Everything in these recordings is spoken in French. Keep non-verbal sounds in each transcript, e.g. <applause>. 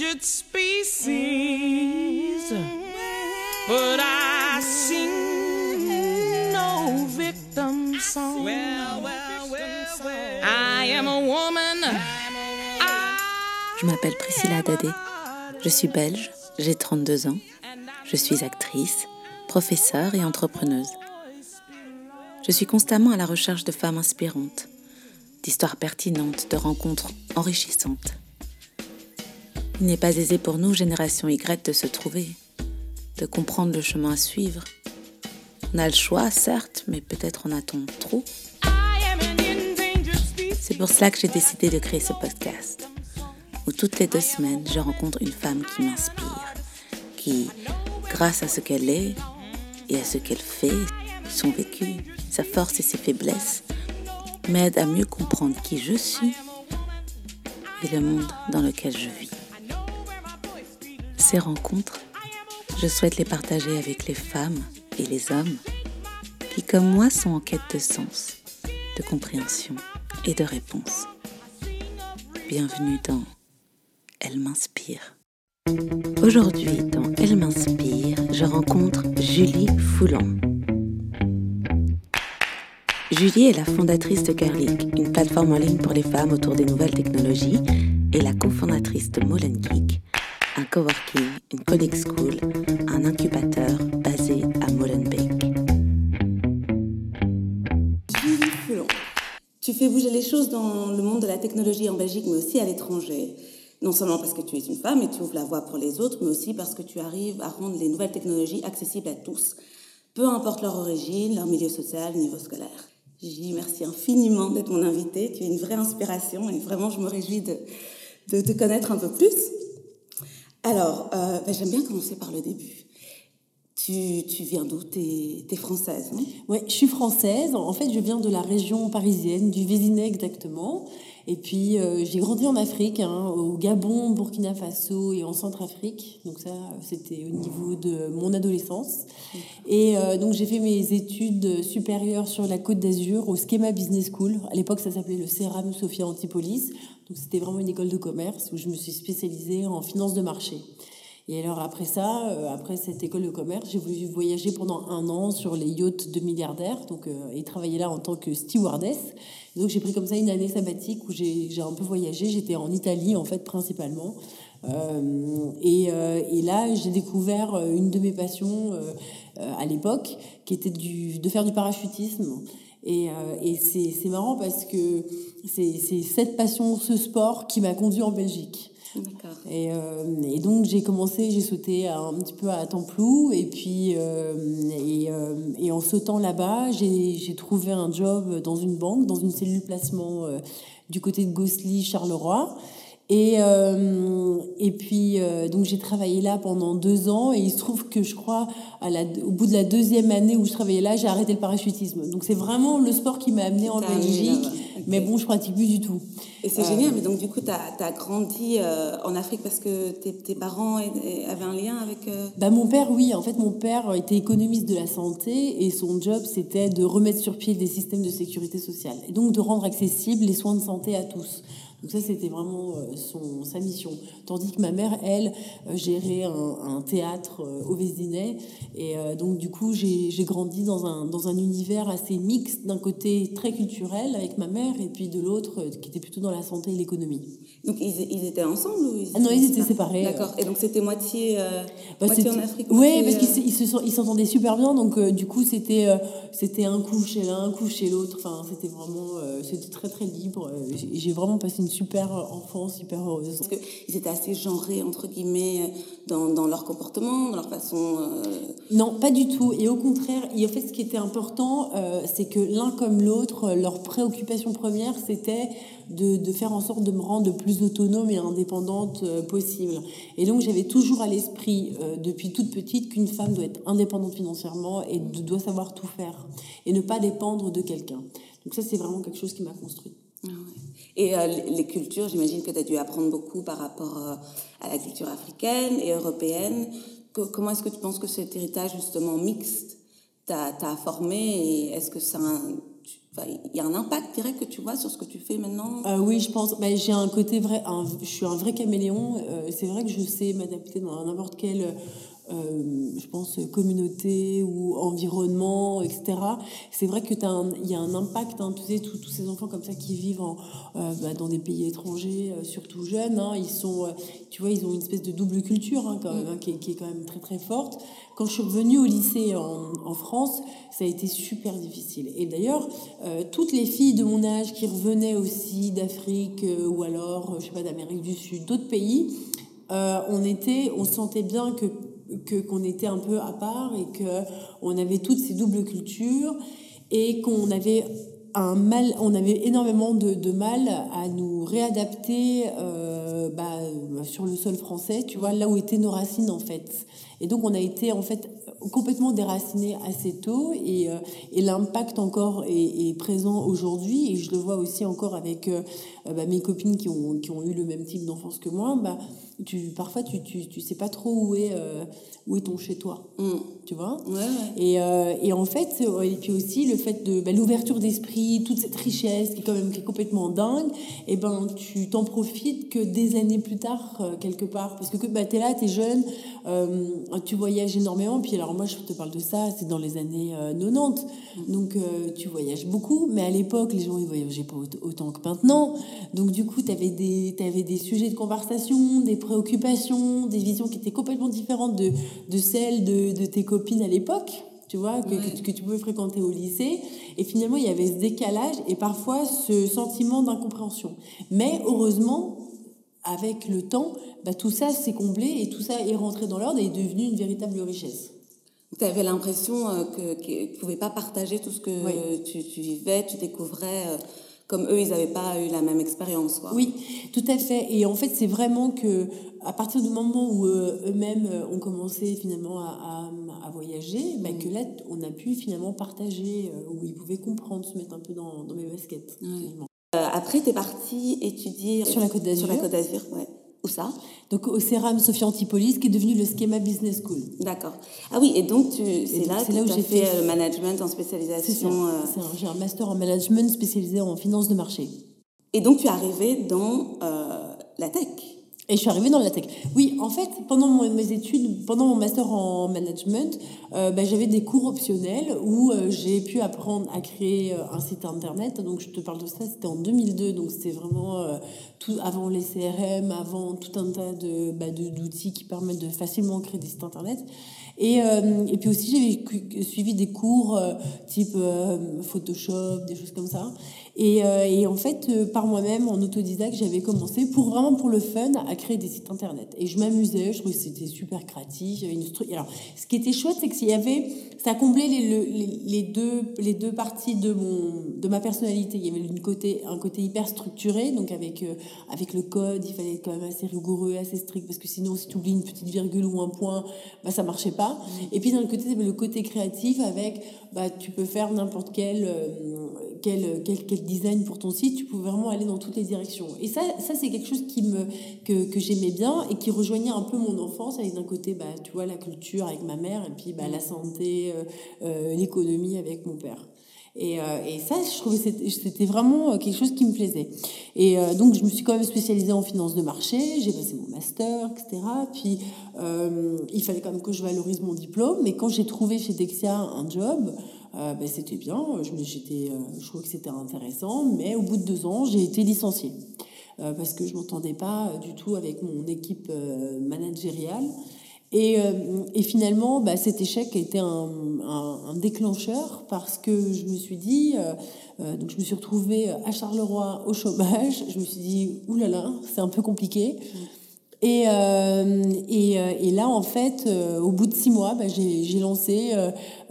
endangered species. But I sing no victim song. I am a woman. Je m'appelle Priscilla Dadé. Je suis belge, j'ai 32 ans. Je suis actrice, professeure et entrepreneuse. Je suis constamment à la recherche de femmes inspirantes, d'histoires pertinentes, de rencontres enrichissantes. Il n'est pas aisé pour nous, génération Y, de se trouver, de comprendre le chemin à suivre. On a le choix, certes, mais peut-être en a-t-on trop. C'est pour cela que j'ai décidé de créer ce podcast, où toutes les deux semaines, je rencontre une femme qui m'inspire, qui, grâce à ce qu'elle est et à ce qu'elle fait, son vécu, sa force et ses faiblesses, m'aide à mieux comprendre qui je suis et le monde dans lequel je vis. Ces rencontres, je souhaite les partager avec les femmes et les hommes qui, comme moi, sont en quête de sens, de compréhension et de réponse. Bienvenue dans Elle m'inspire. Aujourd'hui, dans Elle m'inspire, je rencontre Julie Foulan. Julie est la fondatrice de Girlic, une plateforme en ligne pour les femmes autour des nouvelles technologies, et la cofondatrice de Molengeek, un coworking, une coding school, un incubateur basé à Molenbeek. Julie Foulon, tu fais bouger les choses dans le monde de la technologie en Belgique, mais aussi à l'étranger. Non seulement parce que tu es une femme et tu ouvres la voie pour les autres, mais aussi parce que tu arrives à rendre les nouvelles technologies accessibles à tous, peu importe leur origine, leur milieu social, niveau scolaire. Julie, merci infiniment d'être mon invitée. Tu es une vraie inspiration et vraiment, je me réjouis de, de te connaître un peu plus. Alors, euh, ben, j'aime bien commencer par le début. Tu, tu viens d'où? Tu es, française, non? Oui, je suis française. En fait, je viens de la région parisienne, du Vésinet exactement. Et puis, euh, j'ai grandi en Afrique, hein, au Gabon, Burkina Faso et en Centrafrique. Donc ça, c'était au niveau de mon adolescence. Et euh, donc, j'ai fait mes études supérieures sur la Côte d'Azur au Schema Business School. À l'époque, ça s'appelait le CERAM Sophia Antipolis. Donc, c'était vraiment une école de commerce où je me suis spécialisée en finance de marché. Et alors après ça, euh, après cette école de commerce, j'ai voulu voyager pendant un an sur les yachts de milliardaires, donc euh, et travailler là en tant que stewardess. donc j'ai pris comme ça une année sabbatique où j'ai un peu voyagé. J'étais en Italie en fait principalement. Euh, et, et, là, j'ai découvert une de mes passions à l'époque, qui était du, de faire du parachutisme. Et, et c'est marrant parce que c'est cette passion, ce sport qui m'a conduit en Belgique. Et, euh, et, donc j'ai commencé, j'ai sauté un petit peu à Templou et puis euh, et, euh, et, en sautant là-bas, j'ai trouvé un job dans une banque, dans une cellule placement du côté de Gossely, Charleroi. Et, euh, et puis, euh, donc j'ai travaillé là pendant deux ans et il se trouve que je crois, à la, au bout de la deuxième année où je travaillais là, j'ai arrêté le parachutisme. Donc c'est vraiment le sport qui m'a amené en Belgique, mais bon, je pratique plus du tout. Et c'est génial, mais donc du coup, tu as, as, grandi euh, en Afrique parce que tes, tes parents avaient un lien avec... Bah, mon père, oui. En fait, mon père était économiste de la santé et son job, c'était de remettre sur pied des systèmes de sécurité sociale et donc de rendre accessibles les soins de santé à tous. Donc ça, c'était vraiment euh, son, sa mission. Tandis que ma mère, elle, euh, gérait un, un théâtre euh, au Vésinet. Et donc, du coup, j'ai grandi dans un, dans un univers assez mixte, d'un côté très culturel avec ma mère, et puis de l'autre qui était plutôt dans la santé et l'économie. Donc, ils, ils, étaient ensemble ou ils ah Non, ils étaient séparés. D'accord. Et donc, c'était moitié, bah, moitié en Afrique Oui, parce qu'ils ils s'entendaient super bien. Donc, du coup, c'était c'était un coup chez l'un, un coup chez l'autre. Enfin, c'était vraiment... c'était très, très libre. J'ai vraiment passé une super enfance, super heureuse. Parce qu'ils étaient assez genrés, entre guillemets, dans, leur comportement, dans leur façon... Euh, non, pas du tout. Et au contraire, et en fait, ce qui était important, euh, c'est que l'un comme l'autre, leur préoccupation première, c'était de, faire en sorte de me rendre le plus autonome et indépendante euh, possible. Et donc, j'avais toujours à l'esprit, depuis toute petite, qu'une femme doit être indépendante financièrement et doit savoir tout faire. Et ne pas dépendre de quelqu'un. Donc ça, c'est vraiment quelque chose qui m'a construit. Et euh, les cultures, j'imagine que tu as dû apprendre beaucoup par rapport euh, à la culture africaine et européenne. Comment est-ce que tu penses que cet héritage justement mixte t'a formé est-ce que ça il y a un impact direct que tu vois sur ce que tu fais maintenant? Euh, Oui, je pense. Bah, j'ai un côté vrai. je suis un vrai caméléon. C'est vrai que je sais m'adapter dans n'importe quel euh, je pense, communauté ou environnement, etc. C'est vrai que il y a un impact, hein, tu sais, tous ces enfants comme ça qui vivent en, euh, bah, dans des pays étrangers, euh, surtout jeunes, hein, ils sont, tu vois, ils ont une espèce de double culture hein, quand même, qui, qui, est quand même très très forte. Quand je suis revenue au lycée en, en France, ça a été super difficile. Et d'ailleurs, toutes les filles de mon âge qui revenaient aussi d'Afrique ou alors, je sais pas, d'Amérique du Sud, d'autres pays, on était, on sentait bien que que qu'on était un peu à part et que on avait toutes ces doubles cultures et qu'on avait un mal, on avait énormément de, de mal à nous réadapter euh, bah, sur le sol français, tu vois, là où étaient nos racines en fait. Et donc on a été en fait complètement déraciné assez tôt et, euh, et l'impact encore est, présent aujourd'hui et je le vois aussi encore avec euh, bah, mes copines qui ont, qui ont eu le même type d'enfance que moi. Bah, tu, parfois tu, tu, tu sais pas trop où est, euh, où est ton chez toi. Mm. Tu vois? Ouais, Et, euh, et, en fait, et puis aussi le fait de bah, l'ouverture d'esprit, toute cette richesse qui est quand même qui est complètement dingue, et eh ben tu t'en profites que des années plus tard, euh, quelque part. Parce que bah, tu es là, tu es jeune, tu voyages énormément. Puis alors moi, je te parle de ça, c'est dans les années 90. Mm. Donc tu voyages beaucoup, mais à l'époque, les gens ils voyageaient pas autant que maintenant. Donc du coup, tu avais, des, avais des sujets de conversation, des préoccupations, des visions qui étaient complètement différentes de, de celles de, de tes copines à l'époque, tu vois, que, que, tu pouvais fréquenter au lycée. Et finalement, il y avait ce décalage et parfois ce sentiment d'incompréhension. Mais heureusement, avec le temps, bah, tout ça s'est comblé et tout ça est rentré dans l'ordre et est devenu une véritable richesse. Tu avais l'impression euh, que, qu'ils ne pouvaient pas partager tout ce que tu, tu, vivais, tu découvrais. Comme eux, ils n'avaient pas eu la même expérience. Oui, tout à fait. Et en fait, c'est vraiment que à partir du moment où euh, eux-mêmes euh, ont commencé finalement à, à, voyager, bah, que là, on a pu finalement partager, euh, où ils pouvaient comprendre, se mettre un peu dans, dans mes baskets. après, tu es partie étudier sur la Côte d'Azur. Sur la Côte d'Azur, ouais. Où ça Donc au CERAM Sophie Antipolis, qui est devenu le Schema Business School. D'accord. Ah oui, et donc c'est là, là, où j'ai fait, le management en spécialisation. Euh... J'ai un master en management spécialisé en finance de marché. Et donc tu es arrivée dans euh, la tech et je suis arrivée dans la tech. Oui, en fait, pendant mes études, pendant mon master en management, euh, bah, j'avais des cours optionnels où euh, j'ai pu apprendre à créer euh, un site internet. Donc, je te parle de ça, c'était en 2002. Donc, c'était vraiment tout avant les CRM, avant tout un tas de, bah, d'outils qui permettent de facilement créer des sites internet. Et, et puis aussi, j'avais suivi des cours type Photoshop, des choses comme ça. Et, euh, et en fait, euh, par moi-même, en autodidacte, j'avais commencé pour vraiment pour le fun à créer des sites internet. Et je m'amusais, je trouvais que c'était super créatif. Une Alors, ce qui était chouette, c'est que s'il y avait, ça comblait les, les, les, deux, les deux parties de mon, de ma personnalité. Il y avait une côté, un côté hyper structuré, donc avec, euh, avec le code, il fallait être quand même assez rigoureux, assez strict, parce que sinon, si tu oublies une petite virgule ou un point, bah, ça marchait pas. Et puis, d'un côté, il y avait le côté créatif avec, bah, tu peux faire n'importe quel, quel, quel, quel design pour ton site, tu pouvais vraiment aller dans toutes les directions. Et ça, ça c'est quelque chose qui me, que, que j'aimais bien et qui rejoignait un peu mon enfance, avec d'un côté, bah, tu vois, la culture avec ma mère, et puis bah, la santé, euh, euh, l'économie avec mon père. Et, euh, et, ça, je trouvais c'était vraiment quelque chose qui me plaisait. Et donc, je me suis quand même spécialisée en finance de marché, j'ai passé mon master, etc. Puis, il fallait quand même que je valorise mon diplôme. Mais quand j'ai trouvé chez Dexia un job, euh, ben, c'était bien, je, j'étais, euh, je trouvais que c'était intéressant, mais au bout de deux ans, j'ai été licenciée euh, parce que je m'entendais pas du tout avec mon équipe managériale. Et, et finalement, bah, cet échec a été un, déclencheur parce que je me suis dit, donc je me suis retrouvée à Charleroi au chômage. Je me suis dit, oulala, c'est un peu compliqué. Et, euh, euh, là, en fait, euh, au bout de six mois, bah, j'ai lancé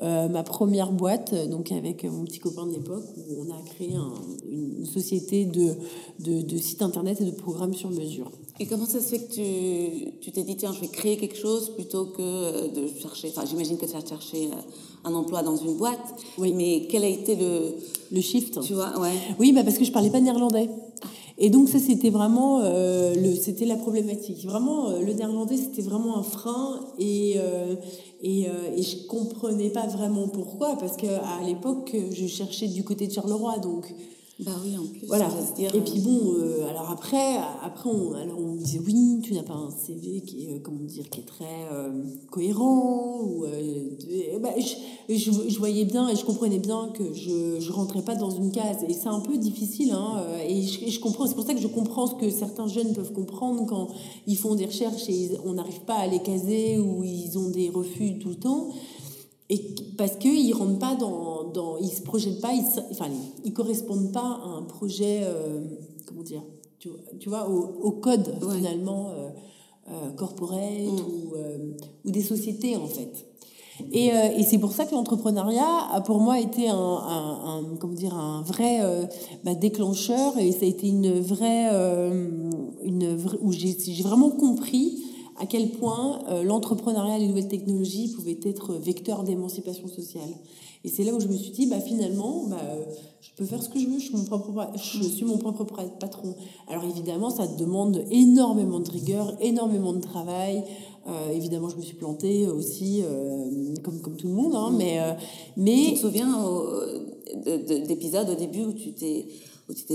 ma première boîte, donc avec mon petit copain de l'époque, où on a créé un, une société de sites internet et de programmes sur mesure. Et comment ça se fait que tu t'es dit, tiens, je vais créer quelque chose plutôt que de chercher, enfin, j'imagine que tu as cherché un emploi dans une boîte, oui. mais quel a été le... Le shift Tu vois, ouais. Oui, bah parce que je parlais pas néerlandais. Et donc ça, c'était vraiment euh, le, c'était la problématique. Vraiment, euh, le néerlandais, c'était vraiment un frein et euh, et, euh, et je comprenais pas vraiment pourquoi, parce que à l'époque, je cherchais du côté de Charleroi, donc Bah oui, en plus. voilà. dire, et puis bon, euh, alors après, après on, alors on disait oui, tu n'as pas un CV qui est, euh, comment dire, qui est très euh, cohérent. Ou, euh, bah, je, je, je voyais bien et je comprenais bien que je, je rentrais pas dans une case. Et c'est un peu difficile, hein, euh, et, je, comprends. C'est pour ça que je comprends ce que certains jeunes peuvent comprendre quand ils font des recherches et on n'arrive pas à les caser ou ils ont des refus tout le temps. Et parce qu'ils rentrent pas dans, dans ils se projettent pas, ils, enfin, ils correspondent pas à un projet, euh, comment dire, tu, tu vois, au, au code Ouais. finalement euh, euh, corporate ou, euh, ou des sociétés en fait. Et, euh, et c'est pour ça que l'entrepreneuriat a pour moi été un, un, un- comment dire, un vrai euh, bah, déclencheur et ça a été une vraie, une vraie où j'ai vraiment compris à quel point euh, l'entrepreneuriat et les nouvelles technologies pouvaient être vecteurs d'émancipation sociale. Et c'est là où je me suis dit, bah, finalement, bah, euh, je peux faire ce que je veux, je suis mon propre, patron. Alors évidemment, ça demande énormément de rigueur, énormément de travail. Euh, évidemment, je me suis plantée aussi, euh, comme, comme tout le monde, hein, mais, euh, Tu mais te souviens d'épisodes au début où tu t'es où tu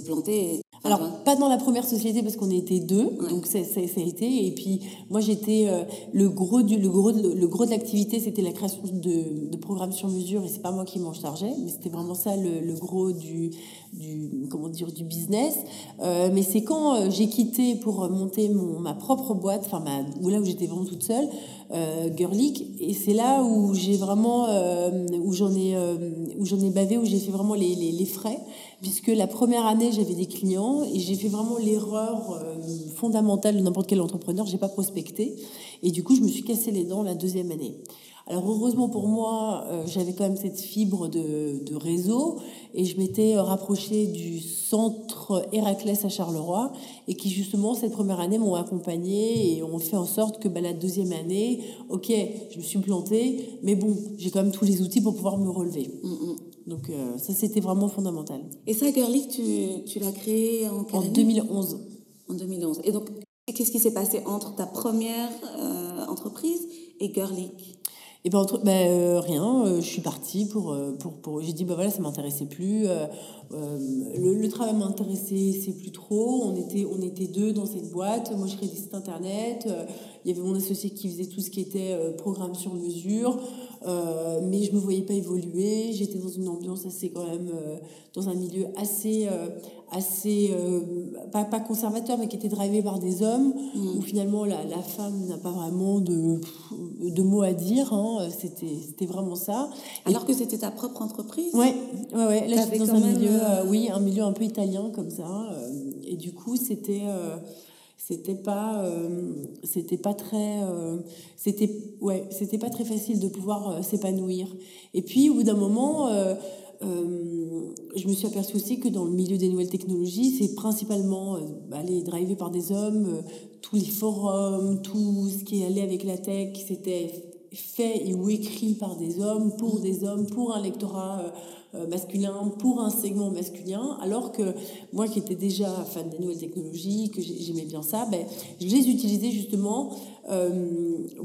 Alors, pas dans la première société parce qu'on était deux, Ouais. donc ça, ça, ça a été. Et puis, moi, j'étais euh, le gros du le gros de, le gros de l'activité, c'était la création de, de programmes sur mesure, et c'est pas moi qui m'en chargeais, mais c'était vraiment ça le, le gros du du comment dire du business. Euh, mais c'est quand euh, j'ai quitté pour monter mon ma propre boîte, enfin ma là où j'étais vraiment toute seule, euh, et c'est là où j'ai vraiment euh, où j'en ai euh, où j'en ai bavé, où j'ai fait vraiment les, les, les frais, puisque la première année j'avais des clients et j'ai fait vraiment l'erreur euh, fondamentale de n'importe quel entrepreneur, j'ai pas prospecté. Et du coup je me suis cassé les dents la deuxième année. Alors heureusement pour moi, euh, j'avais quand même cette fibre de, de réseau et je m'étais euh, rapprochée du centre Héraclès à Charleroi et qui justement cette première année m'ont accompagnée et ont fait en sorte que bah, la deuxième année, ok, je me suis plantée, mais bon, j'ai quand même tous les outils pour pouvoir me relever. Donc euh, ça c'était vraiment fondamental. Et ça, Girlic, tu, tu l'as créé en quelle En année 2011. En 2011. Et donc, qu'est-ce qui s'est passé entre ta première euh, entreprise et Girlic Et ben, entre, ben euh, rien, euh, je suis partie pour, euh, pour, pour j'ai dit ben voilà ça m'intéressait plus, le, travail m'intéressait c'est plus trop, on était on était deux dans cette boîte, moi je créais des sites internet, il y avait mon associé qui faisait tout ce qui était euh, programme sur mesure, euh, mais je me voyais pas évoluer, j'étais dans une ambiance assez quand même euh, dans un milieu assez euh, assez pas, pas conservateur mais qui était drivé par des hommes où finalement la, la femme n'a pas vraiment de de mots à dire hein, c'était c'était vraiment ça Alors que c'était ta propre entreprise? Ouais, ouais, ouais. Là, j'étais dans un milieu, oui, un milieu un peu italien comme ça. et du coup, c'était, c'était pas, euh, c'était pas très, euh, c'était, ouais, c'était pas très facile de pouvoir euh, s'épanouir. Et puis, au bout d'un moment, je me suis aperçue aussi que dans le milieu des nouvelles technologies, c'est principalement euh, bah, drivés par des hommes, tous les forums, tout ce qui est allé avec la tech, c'était fait ou écrit par des hommes, pour des hommes, pour un lectorat masculin, pour un segment masculin, alors que moi qui étais déjà fan des nouvelles technologies, que j'ai- j'aimais bien ça, ben, je les utilisais justement euh,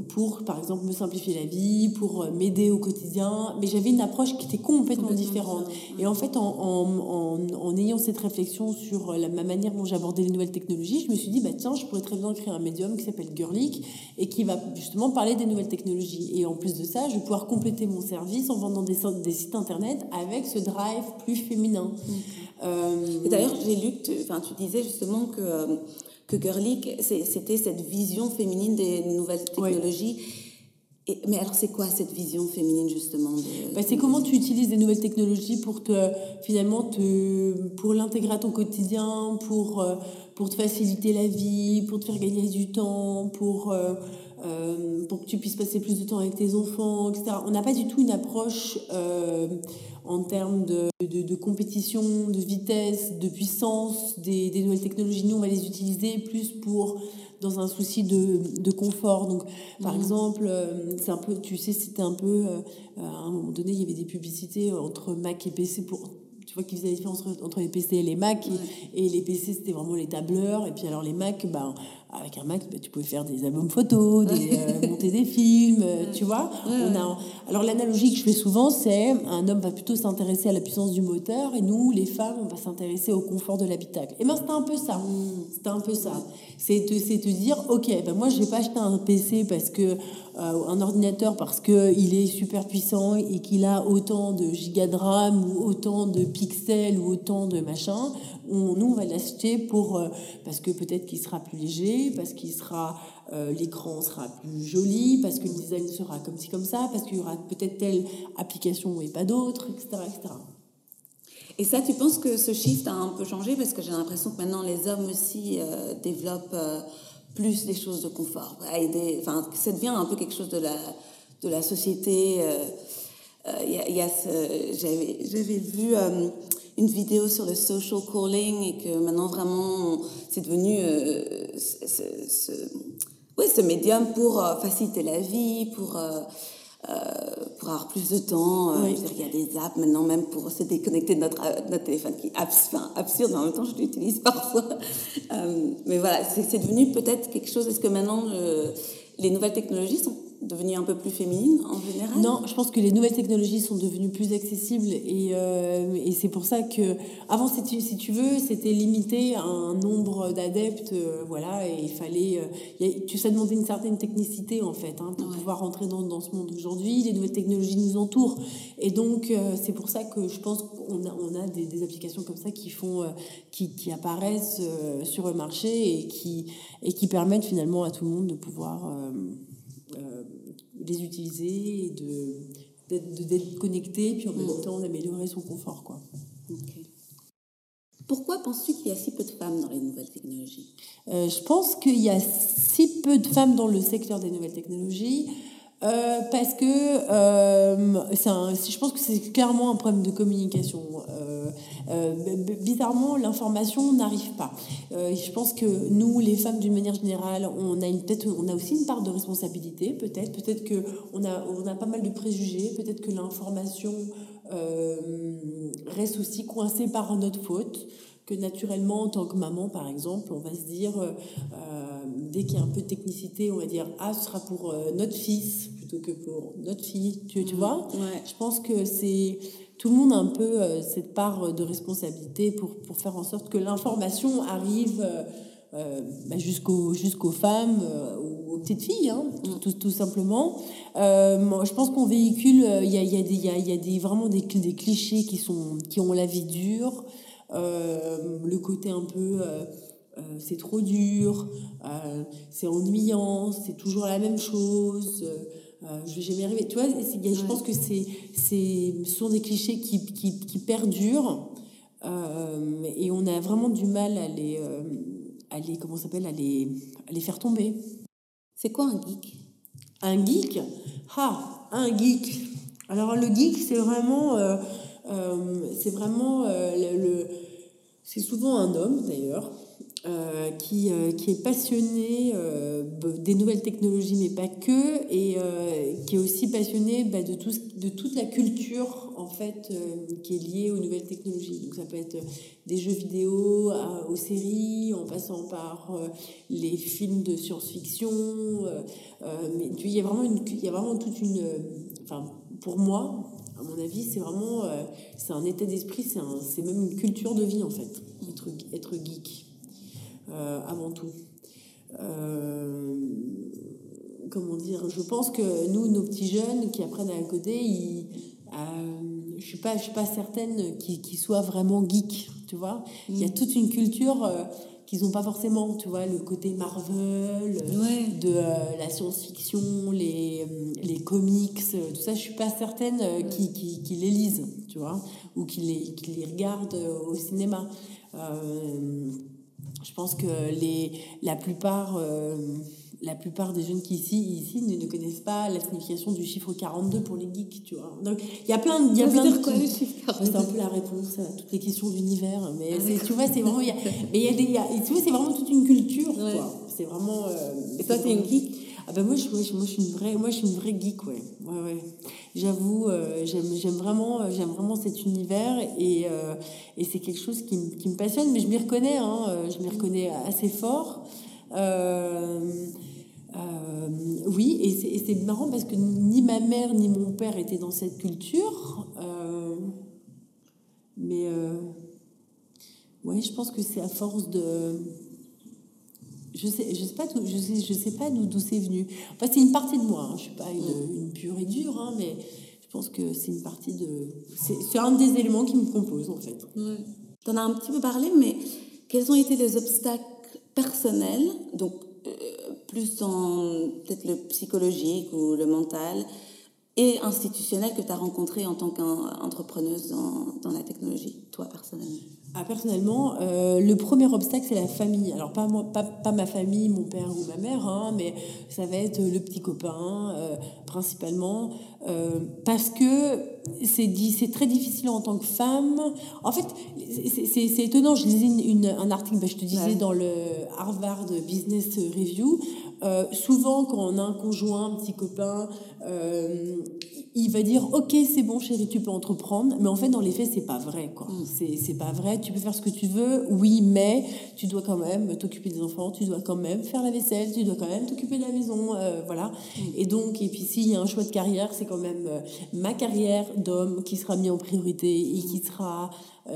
pour, par exemple, me simplifier la vie, pour euh, m'aider au quotidien, mais j'avais une approche qui était complètement, Complètement différente. Et en fait, en, en, en, en ayant cette réflexion sur la, ma manière dont j'abordais les nouvelles technologies, je me suis dit, bah, tiens, je pourrais très bien créer un médium qui s'appelle Girlic et qui va justement parler des nouvelles technologies. Et en plus de ça, je vais pouvoir compléter mon service en vendant des, sites internet avec ce drive plus féminin. Euh, Et d'ailleurs, j'ai lu tu, tu disais justement que, euh, que Girlic, c'est- c'était cette vision féminine des nouvelles technologies. Et, mais alors, c'est quoi cette vision féminine justement Bah, c'est comment tu utilises des nouvelles technologies pour te finalement te pour l'intégrer à ton quotidien, pour euh, pour te faciliter la vie, pour te faire gagner du temps, pour euh, euh, pour que tu puisses passer plus de temps avec tes enfants, etc. On n'a pas du tout une approche euh, en termes de, de, de compétition, de vitesse, de puissance des, des nouvelles technologies. Nous, on va les utiliser plus pour dans un souci de, de confort. Donc, par exemple, euh, c'est un peu, tu sais, c'était un peu, euh, à un moment donné, il y avait des publicités entre Mac et PC pour tu vois, qui faisait la différence entre, entre les PC et les Mac. Et, et les PC, c'était vraiment les tableurs. Et puis alors les Mac, ben, avec un Mac, bah, tu pouvais faire des albums photos, des, <laughs> euh, monter des films, euh, tu vois. On a, alors l'analogie que je fais souvent, c'est un homme va plutôt s'intéresser à la puissance du moteur et nous, les femmes, on va s'intéresser au confort de l'habitacle. Et ben c'était un peu ça. Mm. C'était un peu ça. C'est te, dire, ok, ben moi je vais pas acheter un PC parce que euh, un ordinateur parce que il est super puissant et qu'il a autant de gigas de RAM ou autant de pixels ou autant de machin on, nous, on va l'acheter pour, euh, parce que peut-être qu'il sera plus léger, parce qu'il sera, euh, l'écran sera plus joli, parce que le design sera comme ci, comme ça, parce qu'il y aura peut-être telle application et pas d'autre, etc., etc. Et ça, tu penses que ce shift a un peu changé? Parce que j'ai l'impression que maintenant les hommes aussi euh, développent plus des choses de confort. Des, enfin, ça devient un peu quelque chose de la, de la société. J'avais, j'avais vu une vidéo sur le social calling et que maintenant vraiment c'est devenu euh, ce, ce, ouais, ce médium pour euh, faciliter la vie, pour, euh, pour avoir plus de temps. il y a des apps maintenant même pour se déconnecter de notre, notre téléphone qui est absurde, mais en même temps je l'utilise <laughs> parfois. mais voilà, c'est devenu peut-être quelque chose. Est-ce que maintenant les nouvelles technologies sont devenue un peu plus féminine en général? Non, je pense que les nouvelles technologies sont devenues plus accessibles et, euh, et c'est pour ça que avant si tu, si tu veux c'était limité à un nombre d'adeptes euh, voilà et il fallait euh, tu ça demandait une certaine technicité en fait hein, pour pouvoir rentrer dans, dans ce monde. Aujourd'hui les nouvelles technologies nous entourent et donc c'est pour ça que je pense qu'on a, on a des, des applications comme ça qui font qui, qui apparaissent sur le marché et qui et qui permettent finalement à tout le monde de pouvoir euh, les utiliser et de, d'être connecté, puis en même temps d'améliorer son confort. Quoi. Pourquoi penses-tu qu'il y a si peu de femmes dans les nouvelles technologies? Euh, Je pense qu'il y a si peu de femmes dans le secteur des nouvelles technologies euh, parce que euh, je pense que c'est clairement un problème de communication. Euh, bizarrement, l'information n'arrive pas. Je pense que nous, les femmes, d'une manière générale, on a on a aussi une part de responsabilité. Peut-être, peut-être que on a, on a pas mal de préjugés. Peut-être que l'information reste aussi coincée par notre faute que naturellement, en tant que maman, par exemple, on va se dire, dès qu'il y a un peu de technicité, on va dire, ah, ce sera pour notre fils, que pour notre fille. Tu, tu vois? Je pense que c'est tout le monde a un peu euh, cette part de responsabilité pour, pour faire en sorte que l'information arrive euh, euh, bah, jusqu'aux femmes ou aux petites filles, hein, tout, tout, simplement. je pense qu'on véhicule, il y a, y, a y, a, y a des, vraiment des, des clichés qui, sont, qui ont la vie dure, le côté un peu... c'est trop dur, c'est ennuyant, c'est toujours la même chose. Euh, je vais jamais arriver. Tu vois, je pense que c'est, c'est, ce sont des clichés qui, qui, qui perdurent euh, et on a vraiment du mal à les, euh, à les comment s'appelle, à les, à les faire tomber. C'est quoi un geek? Un geek? Ah, un geek. Alors le geek, c'est vraiment, c'est vraiment le c'est souvent un homme d'ailleurs euh, qui, euh, qui, est passionné euh, des nouvelles technologies, mais pas que, et qui est aussi passionné bah, de, tout, de toute la culture en fait qui est liée aux nouvelles technologies. Donc ça peut être des jeux vidéo aux séries, en passant par les films de science-fiction. mais il y il y a vraiment toute une, enfin pour moi, à mon avis, c'est vraiment, c'est un état d'esprit, c'est même une culture de vie en fait, être, être geek. Euh, avant tout. Euh, comment dire Je pense que nous, nos petits jeunes qui apprennent à coder, ils, euh, je suis pas, je suis pas certaine qu'ils soient vraiment geeks, tu vois. Il y a mm. toute une culture qu'ils n'ont pas forcément, tu vois, le côté Marvel, de la science-fiction, les, les comics, tout ça, je suis pas certaine qu'ils qui, les lisent, tu vois, ou qu'ils les, les regardent au cinéma. Euh, je pense que les, la plupart, euh, la plupart des jeunes qui ici, ici ne, ne connaissent pas la signification du chiffre 42 pour les geeks, tu vois. Donc, il y a plein, y a plein de quoi, C'est un peu la réponse à toutes les questions d'univers. Mais c'est- tu vois, c'est vraiment. y a- mais y a des. y a- tu vois, c'est vraiment toute une culture, Ouais. quoi. C'est vraiment. euh, Et toi, t'es une geek? Ah ben moi, je, ouais, moi, je suis une vraie, moi, je suis une vraie geek, ouais. ouais, ouais. J'avoue, euh, j'aime, j'aime vraiment, euh, j'aime vraiment cet univers et, euh, et c'est quelque chose qui, me- qui me passionne, mais je m'y reconnais, hein, euh, je m'y reconnais assez fort. Euh, euh, oui, et c'est, marrant parce que ni ma mère ni mon père étaient dans cette culture, euh, mais euh, ouais, je pense que c'est à force de je sais, je sais pas, d'où- je sais, je sais pas d'où, c'est venu. Enfin, c'est une partie de moi. Hein. Je suis pas une, une pure et dure, hein, mais je pense que c'est une partie de. C'est, un des éléments qui me compose en fait. Tu en as un petit peu parlé, mais quels ont été les obstacles personnels, donc plus dans peut-être le psychologique ou le mental, et institutionnel que tu as rencontré en tant qu'entrepreneuse dans, dans la technologie, toi personnellement? Ah, personnellement, euh, le premier obstacle, c'est la famille. Alors, pas, moi, pas, pas ma famille, mon père ou ma mère, hein, mais ça va être le petit copain, euh, principalement, euh, parce que c'est dit, c'est très difficile en tant que femme. En fait, c'est- étonnant. Je lisais une, une- un article, bah, je te disais, Ouais. dans le Harvard Business Review. Euh, souvent, quand on a un conjoint, un petit copain, euh, il va dire ok c'est bon chérie tu peux entreprendre. Mais en fait dans les faits c'est pas vrai quoi. C'est c'est pas vrai. Tu peux faire ce que tu veux. Oui mais tu dois quand même t'occuper des enfants. Tu dois quand même faire la vaisselle. Tu dois quand même t'occuper de la maison. Euh, voilà. Et donc et puis s'il y a un choix de carrière c'est quand même euh, ma carrière d'homme qui sera mis en priorité et qui sera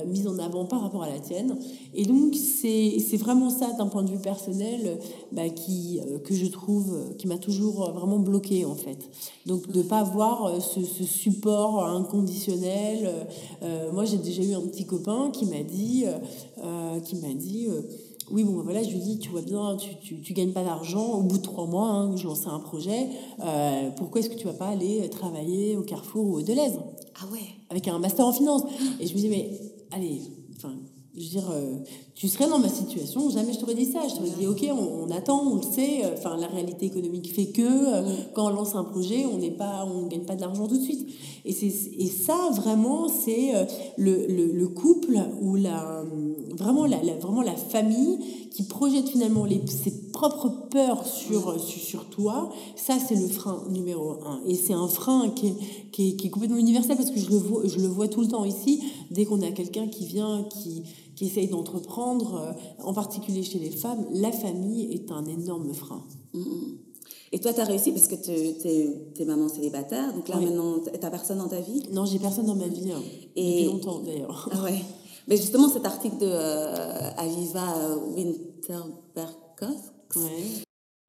mise en avant par rapport à la tienne et donc c'est vraiment ça d'un point de vue personnel euh, bah, qui euh, que je trouve euh, qui m'a toujours euh, vraiment bloqué en fait donc de pas avoir euh, ce, ce support inconditionnel euh, euh, moi j'ai déjà eu un petit copain qui m'a dit euh, euh, qui m'a dit euh, oui, bon, voilà, je lui dis, tu vois bien, tu, tu, tu gagnes pas d'argent. Au bout de trois mois, hein, je lançais un projet. euh, pourquoi est-ce que tu vas pas aller travailler au Carrefour ou au Deleuze Ah ouais avec un master en finance. Et je me dis, mais allez, enfin, je veux dire, euh, tu serais dans ma situation, jamais je t'aurais dit ça. Je t'aurais dit, ok, on, attend, on le sait. euh, Enfin, la réalité économique fait que euh, quand on lance un projet, on n'est pas, on gagne pas de l'argent tout de suite. Et ça vraiment, c'est le couple ou la vraiment la, la- vraiment la famille qui projette finalement les, ses propres peurs sur, sur, sur toi, ça c'est le frein numéro un. Et c'est un frein qui est, qui, est, qui est complètement universel parce que je le vois, je le vois tout le temps ici. Dès qu'on a quelqu'un qui vient, qui, qui essaye d'entreprendre, euh, en particulier chez les femmes, la famille est un énorme frein. Et toi, tu as réussi parce que tu es, maman célibataire, donc là Oui. maintenant, tu n'as personne dans ta vie? Non, j'ai personne dans ma vie, hein, Et- depuis longtemps d'ailleurs. Ah ouais. <laughs> Mais justement, cet article de euh, Aviva euh, Winterberghoff, Ouais.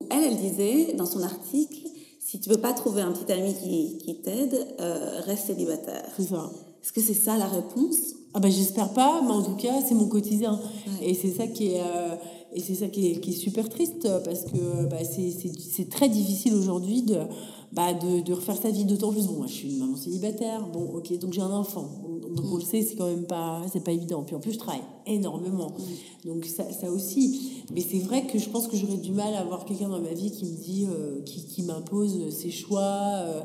elle, elle disait dans son article, si tu veux pas trouver un petit ami qui, qui t'aide, euh, reste célibataire. C'est ça. Est-ce que c'est ça la réponse? Ah bah j'espère pas, mais en tout cas c'est mon quotidien. Ouais. Et c'est ça qui est euh, et c'est ça qui est, qui est super triste parce que bah, c'est- très difficile aujourd'hui de, bah, de de refaire sa vie d'autant plus. Bon, moi je suis une maman célibataire, bon ok, donc j'ai un enfant, donc on le sait c'est quand même pas c'est pas évident. Puis en plus je travaille énormément, donc ça ça aussi. Mais c'est vrai que je pense que j'aurais du mal à avoir quelqu'un dans ma vie qui me dit euh, qui qui m'impose ses choix. euh,